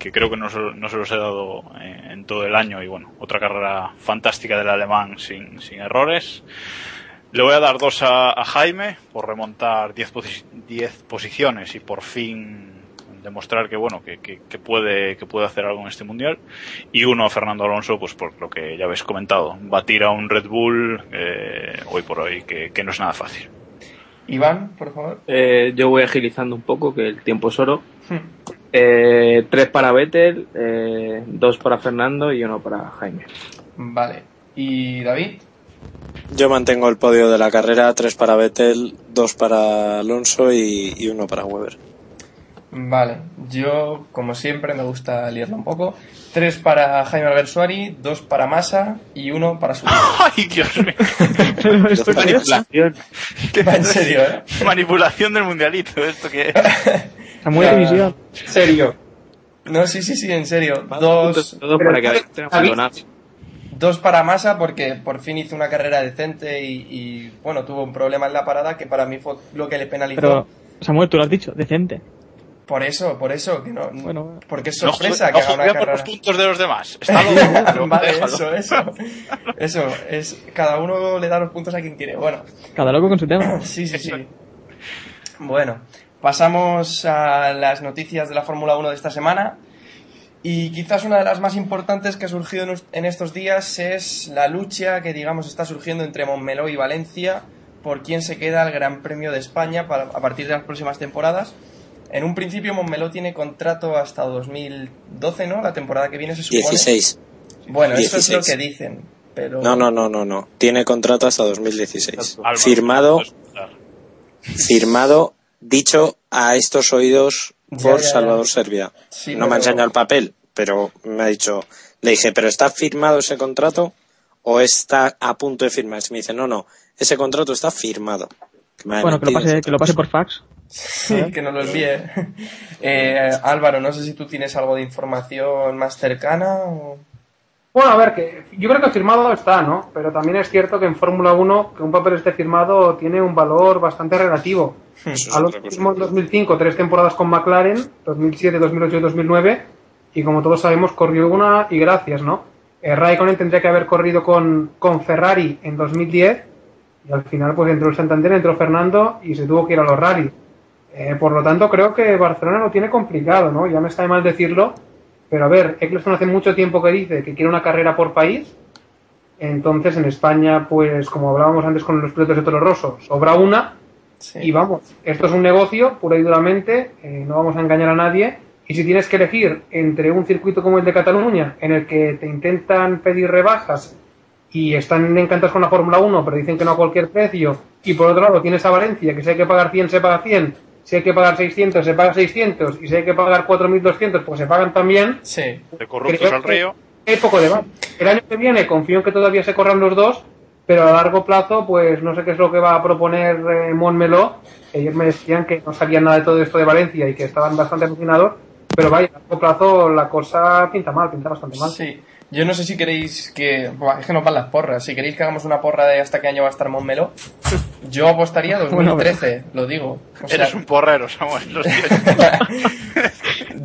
que creo que no se, no se los he dado en, en todo el año. Y bueno, otra carrera fantástica del alemán sin, sin errores. Le voy a dar dos a, a Jaime por remontar diez, posi- diez posiciones y por fin demostrar que bueno que, que, que puede que puede hacer algo en este mundial y uno a Fernando Alonso pues por lo que ya habéis comentado batir a un Red Bull eh, hoy por hoy que, que no es nada fácil Iván, por favor. Eh, yo voy agilizando un poco, que el tiempo es oro. Eh, tres para Vettel, eh, dos para Fernando y uno para Jaime. Vale. ¿Y David? Yo mantengo el podio de la carrera, tres para Vettel, dos para Alonso y, y uno para Weber. Vale. Yo, como siempre, me gusta liarla un poco. Tres para Jaime Alguersuari, dos para Massa y uno para su... ay Dios mío esto qué es? Manipulación. Va en serio, ¿eh? manipulación del mundialito esto que Samuel División. Serio. No, sí, sí, sí, en serio. Dos, Pero para que dos para Massa porque por fin hizo una carrera decente y, y, bueno, tuvo un problema en la parada que para mí fue lo que le penalizó. Pero, Samuel, tú lo has dicho, decente. Por eso, por eso, que no, Bueno, porque es sorpresa no que haga una juzgue por carrera. los puntos de los demás está loco, vale, eso, eso. Eso, es, cada uno le da los puntos a quien quiere. Bueno, cada loco con su tema. sí, sí, sí. Bueno, pasamos a las noticias de la Fórmula 1 de esta semana. Y quizás una de las más importantes que ha surgido en estos días es la lucha que, digamos, está surgiendo entre Montmeló y Valencia por quién se queda al Gran Premio de España para- a partir de las próximas temporadas. En un principio Montmeló tiene contrato hasta 2012, ¿no? La temporada que viene se supone. 16. Bueno, eso es lo 16. que dicen. Pero... No, no, no, no, no. Tiene contrato hasta 2016. Álvaro, Firmado, firmado, dicho a estos oídos por ya, ya. Salvador Servia. Sí, no me ha enseñado el papel, pero me ha dicho, le dije, ¿pero está firmado ese contrato o está a punto de firmar? Y me dice, no, no, ese contrato está firmado. Que me ha Bueno, que lo pase, que lo pase por fax. Sí, que nos lo envíe. Eh, Álvaro, no sé si tú tienes algo de información más cercana o... Bueno, a ver, que yo creo que firmado está, ¿no? Pero también es cierto que en Fórmula 1 que un papel esté firmado tiene un valor bastante relativo. Eso es A lo otra cosa. mismo en 2005, tres temporadas con McLaren, 2007, 2008 y 2009, y como todos sabemos, corrió una y gracias, ¿no? Eh, Raikkonen tendría que haber corrido con, con Ferrari en 2010, y al final pues entró el Santander, entró Fernando y se tuvo que ir a los rally. Eh, por lo tanto, creo que Barcelona lo tiene complicado, ¿no? Ya me está de mal decirlo, pero a ver, Eccleston hace mucho tiempo que dice que quiere una carrera por país, entonces en España, pues como hablábamos antes con los pilotos de Toro Rosso, sobra una, Sí. y vamos, esto es un negocio, pura y duramente, eh, no vamos a engañar a nadie. Y si tienes que elegir entre un circuito como el de Cataluña, en el que te intentan pedir rebajas y están encantados con la Fórmula 1, pero dicen que no a cualquier precio, y por otro lado tienes a Valencia, que si hay que pagar 100 se paga 100, si hay que pagar 600 se paga 600, y si hay que pagar 4.200 pues se pagan también, Sí. De corruptos Creo al río. hay poco debate. El año que viene confío en que todavía se corran los dos, pero a largo plazo, pues no sé qué es lo que va a proponer eh, Montmeló. Ellos me decían que no sabían nada de todo esto de Valencia y que estaban bastante alucinados, pero vaya, a largo plazo la cosa pinta mal, pinta bastante mal. Sí. Yo no sé si queréis que... Buah, es que nos van las porras. Si queréis que hagamos una porra de hasta qué año va a estar Montmeló, yo apostaría 2013, lo digo. O sea, Eres un porrero, Samuel. lo siento.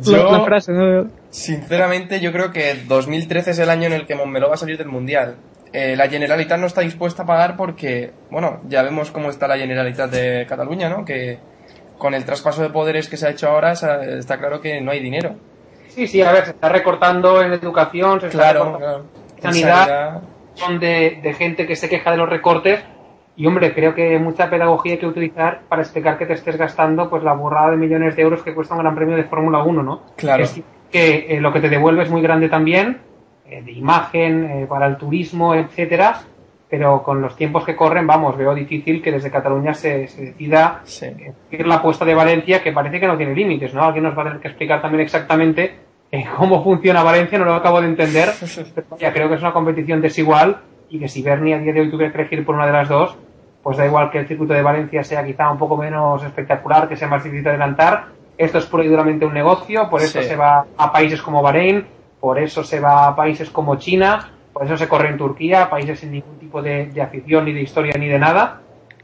yo, La, la frase, ¿no? sinceramente, yo creo que 2013 es el año en el que Montmeló va a salir del Mundial. Eh, la Generalitat no está dispuesta a pagar porque, bueno, ya vemos cómo está la Generalitat de Cataluña, ¿no? Que con el traspaso de poderes que se ha hecho ahora está claro que no hay dinero. Sí, sí, a ver, se está recortando en educación, se está recortando claro. en sanidad, son de, de gente que se queja de los recortes y hombre, creo que mucha pedagogía hay que utilizar para explicar que te estés gastando pues la burrada de millones de euros que cuesta un gran premio de Fórmula 1, ¿no? Claro. Es que eh, lo que te devuelve es muy grande también, eh, de imagen, eh, para el turismo, etcétera, pero con los tiempos que corren, vamos, veo difícil que desde Cataluña se, se decida Sí. seguir la apuesta de Valencia, que parece que no tiene límites, ¿no? Alguien nos va a tener que explicar también exactamente eh, cómo funciona Valencia, no lo acabo de entender, pero vaya, creo que es una competición desigual y que si Bernie a día de hoy tuviera que elegir por una de las dos, pues da igual que el circuito de Valencia sea quizá un poco menos espectacular, que sea más difícil de adelantar. Esto es y duramente un negocio, por eso Sí. se va a países como Bahrein, por eso se va a países como China, por eso se corre en Turquía, países sin ningún tipo de, de afición, ni de historia, ni de nada.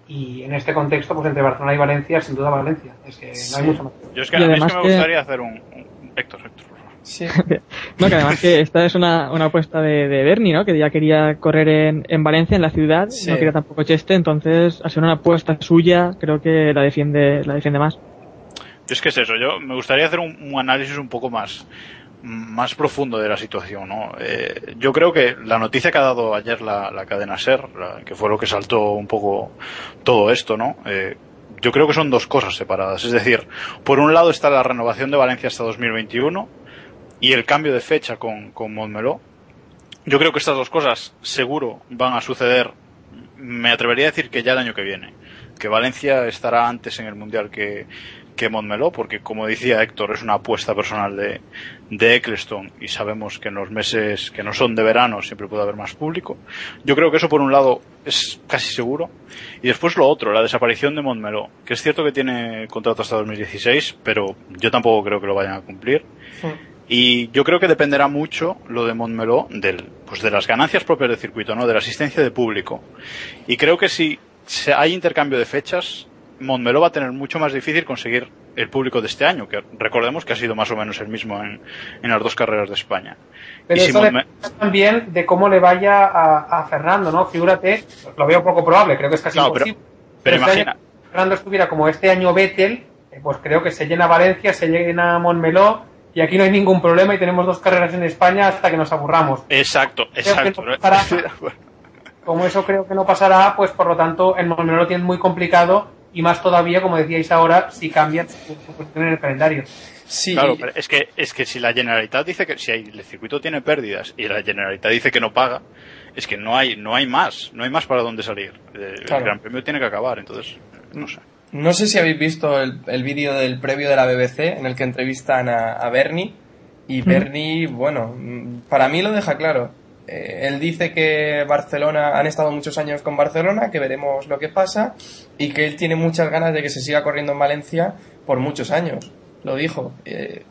Y en este contexto, pues entre Barcelona y Valencia, sin duda Valencia. Es que no hay mucho más. Yo es que Y es además que me que- gustaría hacer un, un- Héctor, Héctor. Sí. No, que además que esta es una, una apuesta de, de Bernie, ¿no? Que ya quería correr en, en Valencia, en la ciudad, Sí. no quería tampoco Cheste, entonces, al ser una apuesta suya, creo que la defiende, la defiende más. Yo es que es eso, yo me gustaría hacer un, un análisis un poco más, más profundo de la situación, ¿no? Eh, yo creo que la noticia que ha dado ayer la, la cadena SER, la- que fue lo que saltó un poco todo esto, ¿no? Eh, yo creo que son dos cosas separadas. Es decir, por un lado está la renovación de Valencia hasta 2021 y el cambio de fecha con, con Montmeló. Yo creo que estas dos cosas seguro van a suceder, me atrevería a decir que ya el año que viene. Que Valencia estará antes en el Mundial que, que Montmeló, porque como decía Héctor, es una apuesta personal de, de Eccleston y sabemos que en los meses que no son de verano siempre puede haber más público. Yo creo que eso por un lado es casi seguro. Y después lo otro, la desaparición de Montmeló, que es cierto que tiene contrato hasta 2016, pero yo tampoco creo que lo vayan a cumplir. Y yo creo que dependerá mucho lo de Montmeló del, pues de las ganancias propias del circuito, ¿no? De la asistencia de público. Y creo que si hay intercambio de fechas, Montmeló va a tener mucho más difícil conseguir el público de este año, que recordemos que ha sido más o menos el mismo en, en las dos carreras de España. Pero y si eso depende también de cómo le vaya a, a Fernando, ¿no? Figúrate, lo veo poco probable, creo que es casi pero- imposible. pero este imagina- año Fernando estuviera como este año Vettel, eh, pues creo que se llena Valencia, se llena Montmeló, y aquí no hay ningún problema y tenemos dos carreras en España hasta que nos aburramos. Exacto, exacto. que no pasará. Como eso creo que no pasará, pues por lo tanto en Montmeló lo tienen muy complicado y más todavía, como decíais ahora, si cambian su posición en el calendario. Sí, Claro, pero es que, es que si la Generalitat dice que si hay- el circuito tiene pérdidas y la Generalitat dice que no paga, es que no hay, no hay más, no hay más para dónde salir. Eh, Claro. El Gran Premio tiene que acabar, entonces, no sé. No sé si habéis visto el, el vídeo del previo de la BBC en el que entrevistan a, a Bernie y Bernie, bueno, mm, para mí lo deja claro. Eh, él dice que Barcelona, han estado muchos años con Barcelona, que veremos lo que pasa y que él tiene muchas ganas de que se siga corriendo en Valencia por muchos años. Lo dijo. Eh,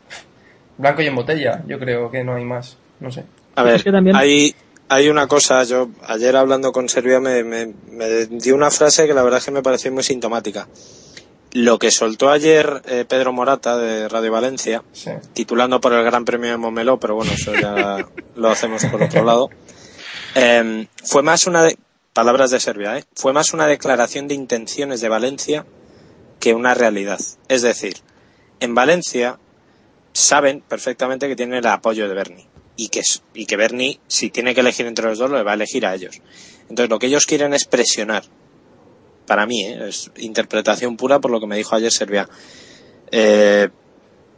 blanco y en botella, yo creo que no hay más. No sé. A ver, Es que también- hay, hay una cosa, yo ayer hablando con Servia me, me, me dio una frase que la verdad es que me pareció muy sintomática. Lo que soltó ayer eh, Pedro Morata de Radio Valencia, Sí. titulando por el Gran Premio de Montmeló, pero bueno, eso ya lo hacemos por otro lado, eh, fue más una de, palabras de Serbia, ¿eh? fue más una declaración de intenciones de Valencia que una realidad. Es decir, en Valencia saben perfectamente que tienen el apoyo de Bernie y que, es- y que Bernie, si tiene que elegir entre los dos, lo va a elegir a ellos. Entonces, lo que ellos quieren es presionar. Para mí, ¿eh? es interpretación pura por lo que me dijo ayer Serbia. Eh,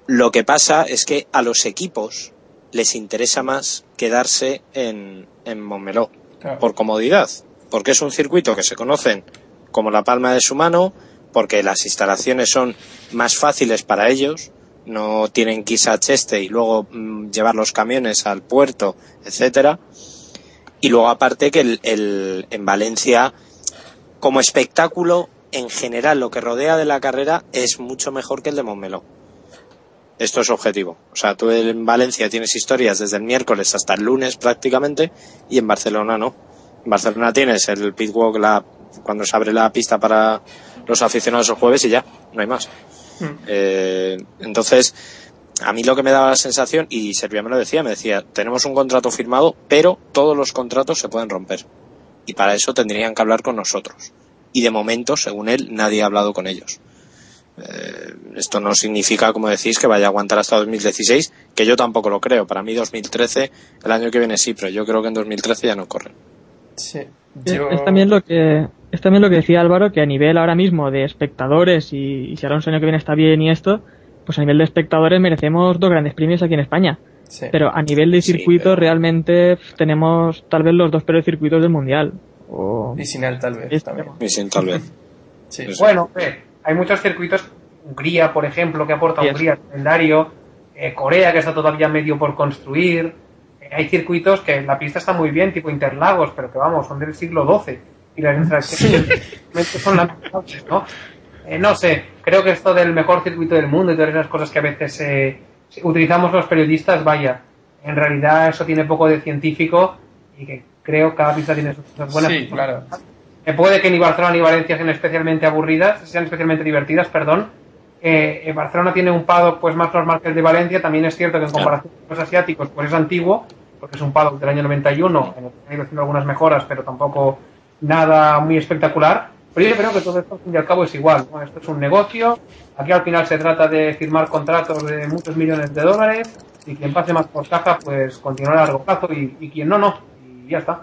lo que pasa es que a los equipos les interesa más quedarse en, en Montmeló Claro. por comodidad, porque es un circuito que se conocen como la palma de su mano, porque las instalaciones son más fáciles para ellos, no tienen a Cheste y luego mm, llevar los camiones al puerto, etcétera. Y luego aparte que el, el- en Valencia, como espectáculo, en general lo que rodea de la carrera es mucho mejor que el de Montmeló. Esto es objetivo. O sea, tú en Valencia tienes historias desde el miércoles hasta el lunes prácticamente y en Barcelona no. En Barcelona tienes el pitwalk la, cuando se abre la pista para los aficionados el jueves y ya, no hay más. Eh, entonces, a mí lo que me daba la sensación, y Servia me lo decía, me decía, tenemos un contrato firmado, pero todos los contratos se pueden romper. Y para eso tendrían que hablar con nosotros. Y de momento, según él, nadie ha hablado con ellos. Eh, esto no significa, como decís, que vaya a aguantar hasta 2016, que yo tampoco lo creo. Para mí 2013, el año que viene sí, pero yo creo que en 2013 ya no corren. Sí. Es también lo que es también lo que decía Álvaro que a nivel ahora mismo de espectadores y, y si ahora un año que viene está bien y esto pues a nivel de espectadores merecemos dos grandes premios aquí en España sí. pero a nivel de Sí, circuito pero- realmente tenemos tal vez los dos peores circuitos del mundial o él tal vez Es- también. Tal vez. Sí. Bueno, eh, hay muchos circuitos, Hungría, por ejemplo, que aporta Yes. Hungría al calendario, eh, Corea, que está todavía medio por construir. Eh, hay circuitos que la pista está muy bien, tipo Interlagos, pero que vamos, son del siglo XII. Y las realmente son lamentables, ¿no? Eh, no sé, creo que esto del mejor circuito del mundo y todas esas cosas que a veces eh, utilizamos los periodistas, vaya, en realidad eso tiene poco de científico y que creo que cada pista tiene sus cosas buenas. Sí, claro. Eh, puede que ni Barcelona ni Valencia sean especialmente aburridas, sean especialmente divertidas, perdón. Eh, eh, Barcelona tiene un paddock pues más normal que el de Valencia. También es cierto que en comparación con los asiáticos pues es antiguo, porque es un paddock del año 91, en el que han ido haciendo algunas mejoras, pero tampoco nada muy espectacular. Pero yo creo que todo esto, al fin y al cabo, es igual. Esto es un negocio. Aquí al final se trata de firmar contratos de muchos millones de dólares y quien pase más por caja, pues continuará a largo plazo y, quien no, no. Y ya está.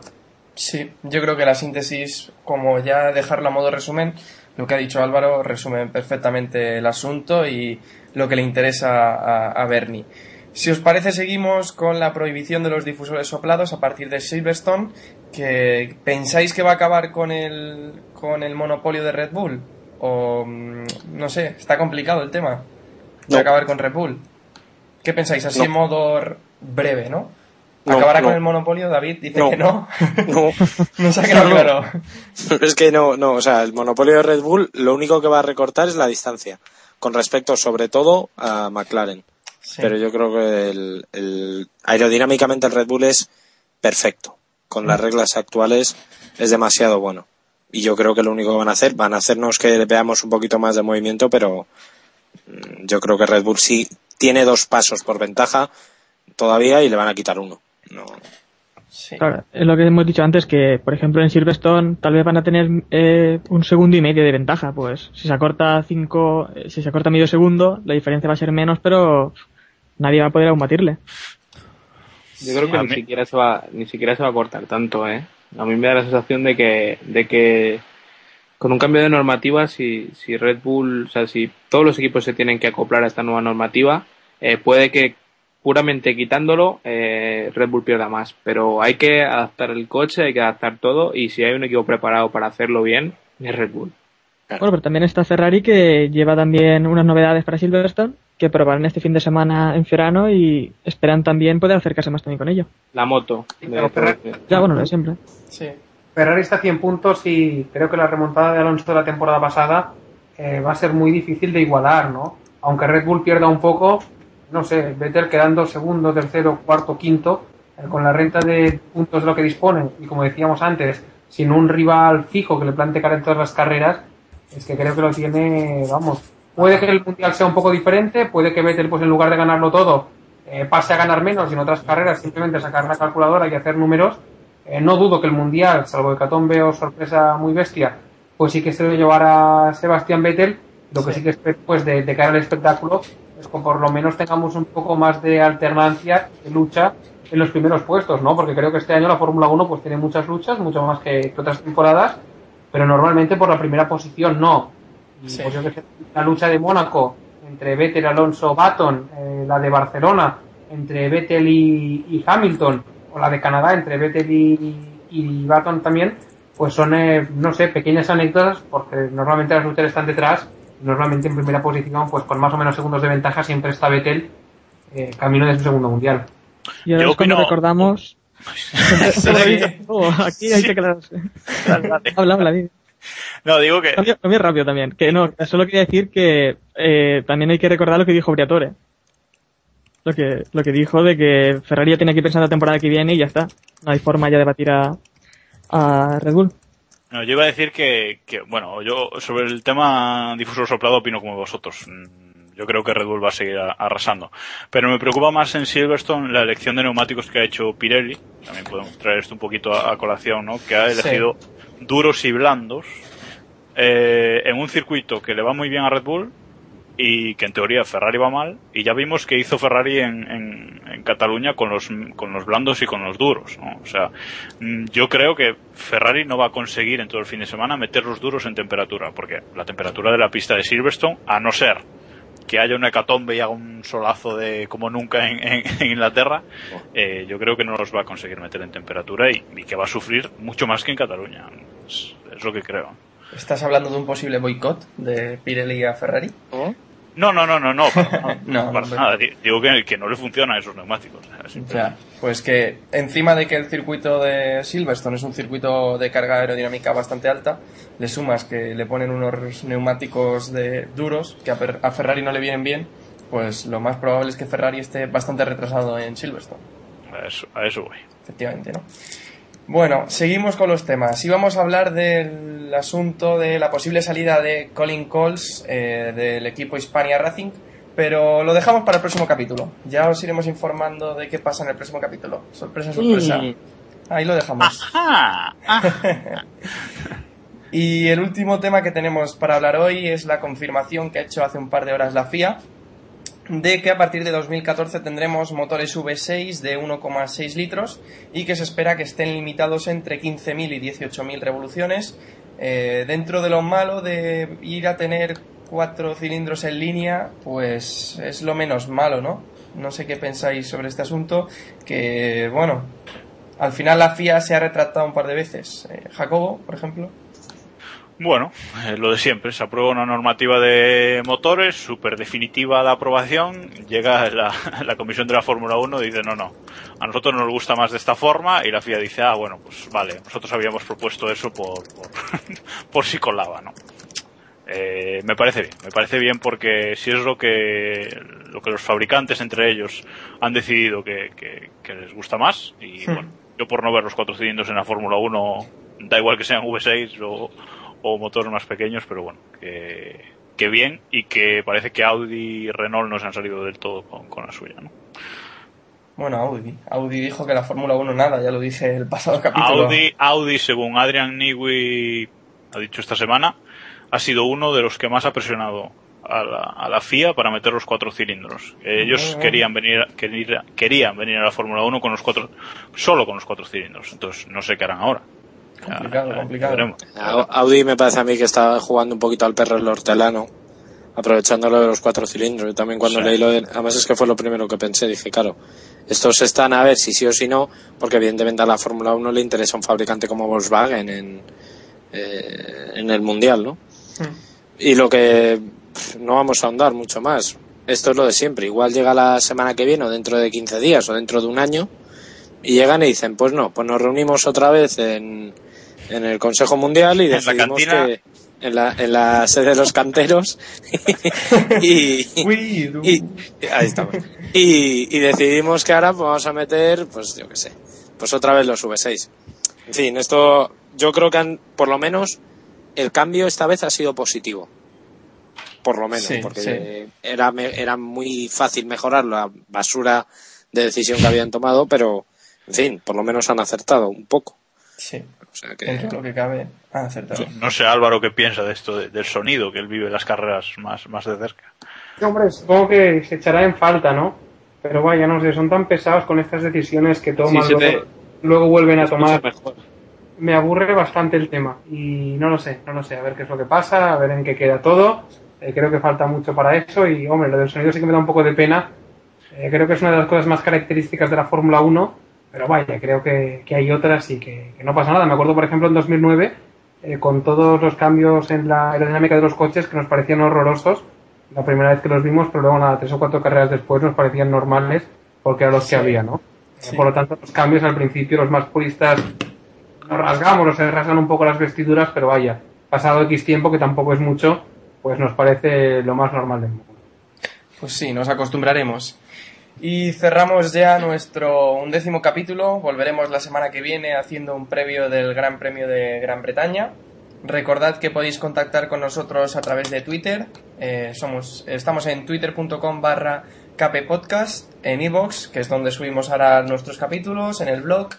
Sí, yo creo que la síntesis, como ya dejarlo a modo resumen, lo que ha dicho Álvaro resume perfectamente el asunto y lo que le interesa a, a Bernie. Si os parece, seguimos con la prohibición de los difusores soplados a partir de Silverstone, que pensáis que va a acabar con el, con el monopolio de Red Bull. O mm, no sé, está complicado el tema de No. acabar con Red Bull. ¿Qué pensáis? Así No. en modo breve, ¿no? ¿Acabará no. con el monopolio? David dice que no. No, no se ha quedado claro. es que no, no, o sea, el monopolio de Red Bull lo único que va a recortar es la distancia, con respecto sobre todo a McLaren. Sí. Pero yo creo que el, el- aerodinámicamente el Red Bull es perfecto. Con las reglas actuales es demasiado bueno. Y yo creo que lo único que van a hacer, van a hacernos que veamos un poquito más de movimiento, pero mm, yo creo que Red Bull sí tiene dos pasos por ventaja todavía y le van a quitar uno. No, Sí. Claro, es lo que hemos dicho antes, que por ejemplo en Silverstone tal vez van a tener eh, un segundo y medio de ventaja. Pues si se acorta cinco, eh, si se acorta medio segundo, la diferencia va a ser menos, pero nadie va a poder aún batirle. Yo creo que A ni mí- siquiera se va, ni siquiera se va a cortar tanto, ¿eh? A mí me da la sensación de que, de que con un cambio de normativa, si, si Red Bull, o sea, si todos los equipos se tienen que acoplar a esta nueva normativa, eh, puede que puramente quitándolo, eh, Red Bull pierda más. Pero hay que adaptar el coche, hay que adaptar todo, y si hay un equipo preparado para hacerlo bien, es Red Bull. Bueno, pero también está Ferrari que lleva también unas novedades para Silverstone que probarán este fin de semana en Ferrano y esperan también poder acercarse más también con ello. La moto. Pero Ferrari- Ya, bueno, lo de siempre. Sí. Ferrari está a 100 puntos y creo que la remontada de Alonso de la temporada pasada eh, va a ser muy difícil de igualar, ¿no? Aunque Red Bull pierda un poco, no sé, Vettel quedando segundo, tercero, cuarto, quinto, eh, con la renta de puntos de lo que dispone y como decíamos antes, sin un rival fijo que le plante cara en todas las carreras, es que creo que lo tiene, vamos, puede que el mundial sea un poco diferente, puede que Vettel pues en lugar de ganarlo todo eh, pase a ganar menos y en otras carreras simplemente sacar la calculadora y hacer números. Eh, no dudo que el mundial, salvo Hecatombe o sorpresa muy bestia, pues sí que se lo llevará Sebastián Vettel. Lo que sí, que espero, pues de, de cara al espectáculo, es que por lo menos tengamos un poco más de alternancia, de lucha en los primeros puestos, ¿no? Porque creo que este año la Fórmula 1 pues tiene muchas luchas, mucho más que, que otras temporadas, pero normalmente por la primera posición no. Sí. pues yo que sé, la lucha de Mónaco entre Vettel, Alonso, Baton, eh, la de Barcelona entre Vettel y, y Hamilton, o la de Canadá entre Vettel y, y Baton también, pues son, eh, no sé, pequeñas anécdotas, porque normalmente las luchas están detrás, y normalmente en primera posición, pues con más o menos segundos de ventaja siempre está Vettel, eh, camino de su segundo mundial. Y ahora Yo es cuando opino- recordamos... Sí. Oh, aquí hay que aclararse. habla, habla. No, digo que Cambio, cambio rápido también. Que no, solo quería decir que eh, también hay que recordar lo que dijo Briatore. Lo que, lo que dijo de que Ferrari ya tiene que pensar la temporada que viene y ya está. No hay forma ya de batir a, a Red Bull. No, yo iba a decir que, que, bueno, yo sobre el tema difusor soplado opino como vosotros. Mm, Yo creo que Red Bull va a seguir a- arrasando. Pero me preocupa más en Silverstone la elección de neumáticos que ha hecho Pirelli. También podemos traer esto un poquito a, a colación, ¿no? Que ha Sí. Duros y blandos eh, en un circuito que le va muy bien a Red Bull y que en teoría Ferrari va mal. Y ya vimos que hizo Ferrari en, en, en Cataluña con los, con los blandos y con los duros, ¿no? O sea, mm, yo creo que Ferrari no va a conseguir en todo el fin de semana meter los duros en temperatura, porque la temperatura de la pista de Silverstone, a no ser que haya una hecatombe y haga un solazo de como nunca en, en- en Inglaterra, eh, yo creo que no los va a conseguir meter en temperatura y, y que va a sufrir mucho más que en Cataluña. Es, es lo que creo. ¿Estás hablando de un posible boicot de Pirelli a Ferrari? No, no, no, no, no, para nada. No, para nada. Di- Digo que, que no le funcionan esos neumáticos. Ya, pues que encima de que el circuito de Silverstone es un circuito de carga aerodinámica bastante alta, le sumas que le ponen unos neumáticos de duros que a, a Ferrari no le vienen bien, pues lo más probable es que Ferrari esté bastante retrasado en Silverstone, A eso, a eso voy. efectivamente, ¿no? Bueno, seguimos con los temas. Y vamos a hablar del asunto de la posible salida de Colin Coles eh, del equipo Hispania Racing, pero lo dejamos para el próximo capítulo. Ya os iremos informando de qué pasa en el próximo capítulo. Sorpresa, sorpresa. Mm. Ahí lo dejamos. ¡Ah! Y el último tema que tenemos para hablar hoy es la confirmación que ha hecho hace un par de horas la FIA de que a partir de 2014 tendremos motores V6 de 1,6 litros y que se espera que estén limitados entre 15.000 y 18.000 revoluciones. Eh, dentro de lo malo de ir a tener cuatro cilindros en línea, pues es lo menos malo, ¿no? No sé qué pensáis sobre este asunto, que bueno, al final la FIA se ha retractado un par de veces. Eh, Jacobo, por ejemplo. Bueno, eh, lo de siempre, se aprueba una normativa de motores, súper definitiva la aprobación, llega la, la comisión de la Fórmula 1 y dice, no, no, a nosotros nos gusta más de esta forma, y la FIA dice, ah, bueno, pues vale, nosotros habíamos propuesto eso por, por, por si colaba, ¿no? Eh, me parece bien, me parece bien porque si es lo que, lo que los fabricantes entre ellos han decidido que, que- que les gusta más, y Hmm. bueno, yo por no ver los cuatro cilindros en la Fórmula 1, da igual que sean V6 o, o motores más pequeños, pero bueno, que, que bien y que parece que Audi y Renault no se han salido del todo con, con la suya, ¿no? Bueno, Audi. Audi dijo que la Fórmula 1 nada, ya lo dije el pasado capítulo. Audi, Audi, según Adrian Newey ha dicho esta semana, ha sido uno de los que más ha presionado a la, a la FIA para meter los cuatro cilindros. Ellos querían venir, querían, querían venir a la Fórmula 1 con los cuatro, solo con los cuatro cilindros. Entonces, no sé qué harán ahora. Complicado, ya complicado. Audi me parece a mí que está jugando un poquito al perro el hortelano, aprovechándolo de los cuatro cilindros. Yo también cuando Sí. leí lo de, además es que fue lo primero que pensé, dije, claro, estos están a ver si sí o si no, porque evidentemente a la Fórmula 1 le interesa un fabricante como Volkswagen en, eh, en el Mundial, ¿no? Y lo que pff, no vamos a ahondar mucho más. Esto es lo de siempre. Igual llega la semana que viene o dentro de 15 días o dentro de un año y llegan y dicen, pues no, pues nos reunimos otra vez en, en el Consejo Mundial y En la decidimos cantina. que en la, en la sede de los canteros y, y- ahí estamos. Y, y decidimos que ahora pues, vamos a meter, pues yo qué sé, pues otra vez los V6. En fin, esto yo creo que han, por lo menos el cambio esta vez ha sido positivo. Por lo menos, Sí, porque sí. Era, me- era muy fácil mejorar la basura de decisión que habían tomado, pero en fin, por lo menos han acertado un poco. Sí, O sea que, dentro de lo que cabe, han acertado. No sé Álvaro qué piensa de esto de- del sonido, que él vive las carreras más, más de cerca. Hombre, supongo que se echará en falta, ¿no? Pero vaya, no sé, son tan pesados con estas decisiones que toman, Sí, se te- luego, vuelven a tomar. mejor. Me aburre bastante el tema y no lo sé, no lo sé, a ver qué es lo que pasa, a ver en qué queda todo. Eh, creo que falta mucho para eso y, hombre, lo del sonido sí que me da un poco de pena. Eh, creo que es una de las cosas más características de la Fórmula 1, pero vaya, creo que, que hay otras y que, que no pasa nada. Me acuerdo, por ejemplo, en 2009, eh, con todos los cambios en la aerodinámica de los coches que nos parecían horrorosos, la primera vez que los vimos, pero luego nada, tres o cuatro carreras después nos parecían normales porque eran los que había, ¿no? Eh. Por lo tanto, los cambios al principio, los más puristas, nos rasgamos se rasgan un poco las vestiduras, pero vaya, pasado X tiempo, que tampoco es mucho, pues nos parece lo más normal del mundo. Pues sí, nos acostumbraremos. Y cerramos ya nuestro undécimo capítulo. Volveremos la semana que viene haciendo un previo del Gran Premio de Gran Bretaña. Recordad que podéis contactar con nosotros a través de Twitter. Eh, somos, estamos en twitter.com barra en iVoox, que es donde subimos ahora nuestros capítulos, en el blog,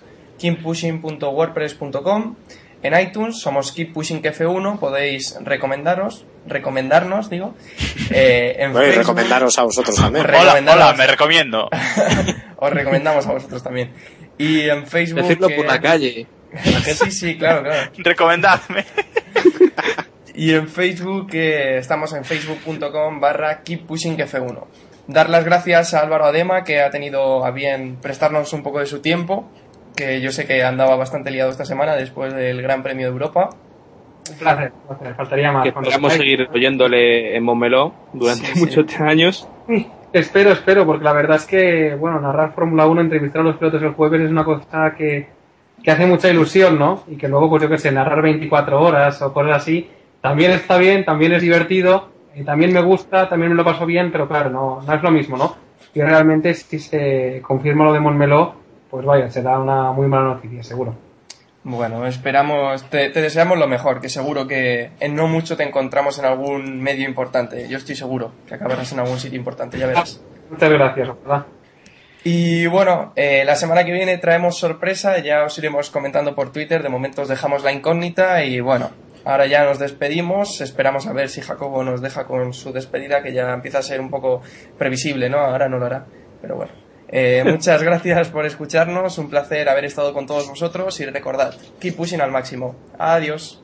keeppushing.wordpress.com. En iTunes somos Keep Pushing F1, podéis recomendaros, recomendarnos, digo. Eh, en bueno, y Facebook- recomendaros a vosotros también. Hola, hola, me recomiendo. Os recomendamos a vosotros también. Y en Facebook. Decirlo que- por la calle. Sí, sí, claro, claro. Recomendadme. Y en Facebook, eh, estamos en facebook.com barra keeppushingf1. Dar las gracias a Álvaro Adema, que ha tenido a bien prestarnos un poco de su tiempo, que yo sé que andaba bastante liado esta semana después del Gran Premio de Europa. Un placer, un placer, faltaría más. Que esperamos seguir oyéndole en Montmeló durante Sí, sí. muchos años. Espero, espero, porque la verdad es que, bueno, narrar Fórmula 1, entrevistar a los pilotos el jueves es una cosa que, que hace mucha ilusión, ¿no? Y que luego, pues yo qué sé, narrar 24 horas o cosas así, también está bien, también es divertido, y también me gusta, también me lo paso bien, pero claro, no, no es lo mismo, ¿no? Y realmente si se confirma lo de Montmeló, pues vaya, será una muy mala noticia, seguro. Bueno, esperamos, te, te deseamos lo mejor, que seguro que en no mucho te encontramos en algún medio importante. Yo estoy seguro que acabarás en algún sitio importante, ya verás. Muchas gracias, ¿verdad? Y bueno, eh, la semana que viene traemos sorpresa, ya os iremos comentando por Twitter, de momento os dejamos la incógnita y bueno, ahora ya nos despedimos, esperamos a ver si Jacobo nos deja con su despedida, que ya empieza a ser un poco previsible, ¿no? Ahora no lo hará, pero bueno. Eh, muchas gracias por escucharnos, un placer haber estado con todos vosotros y recordad, keep pushing al máximo. Adiós.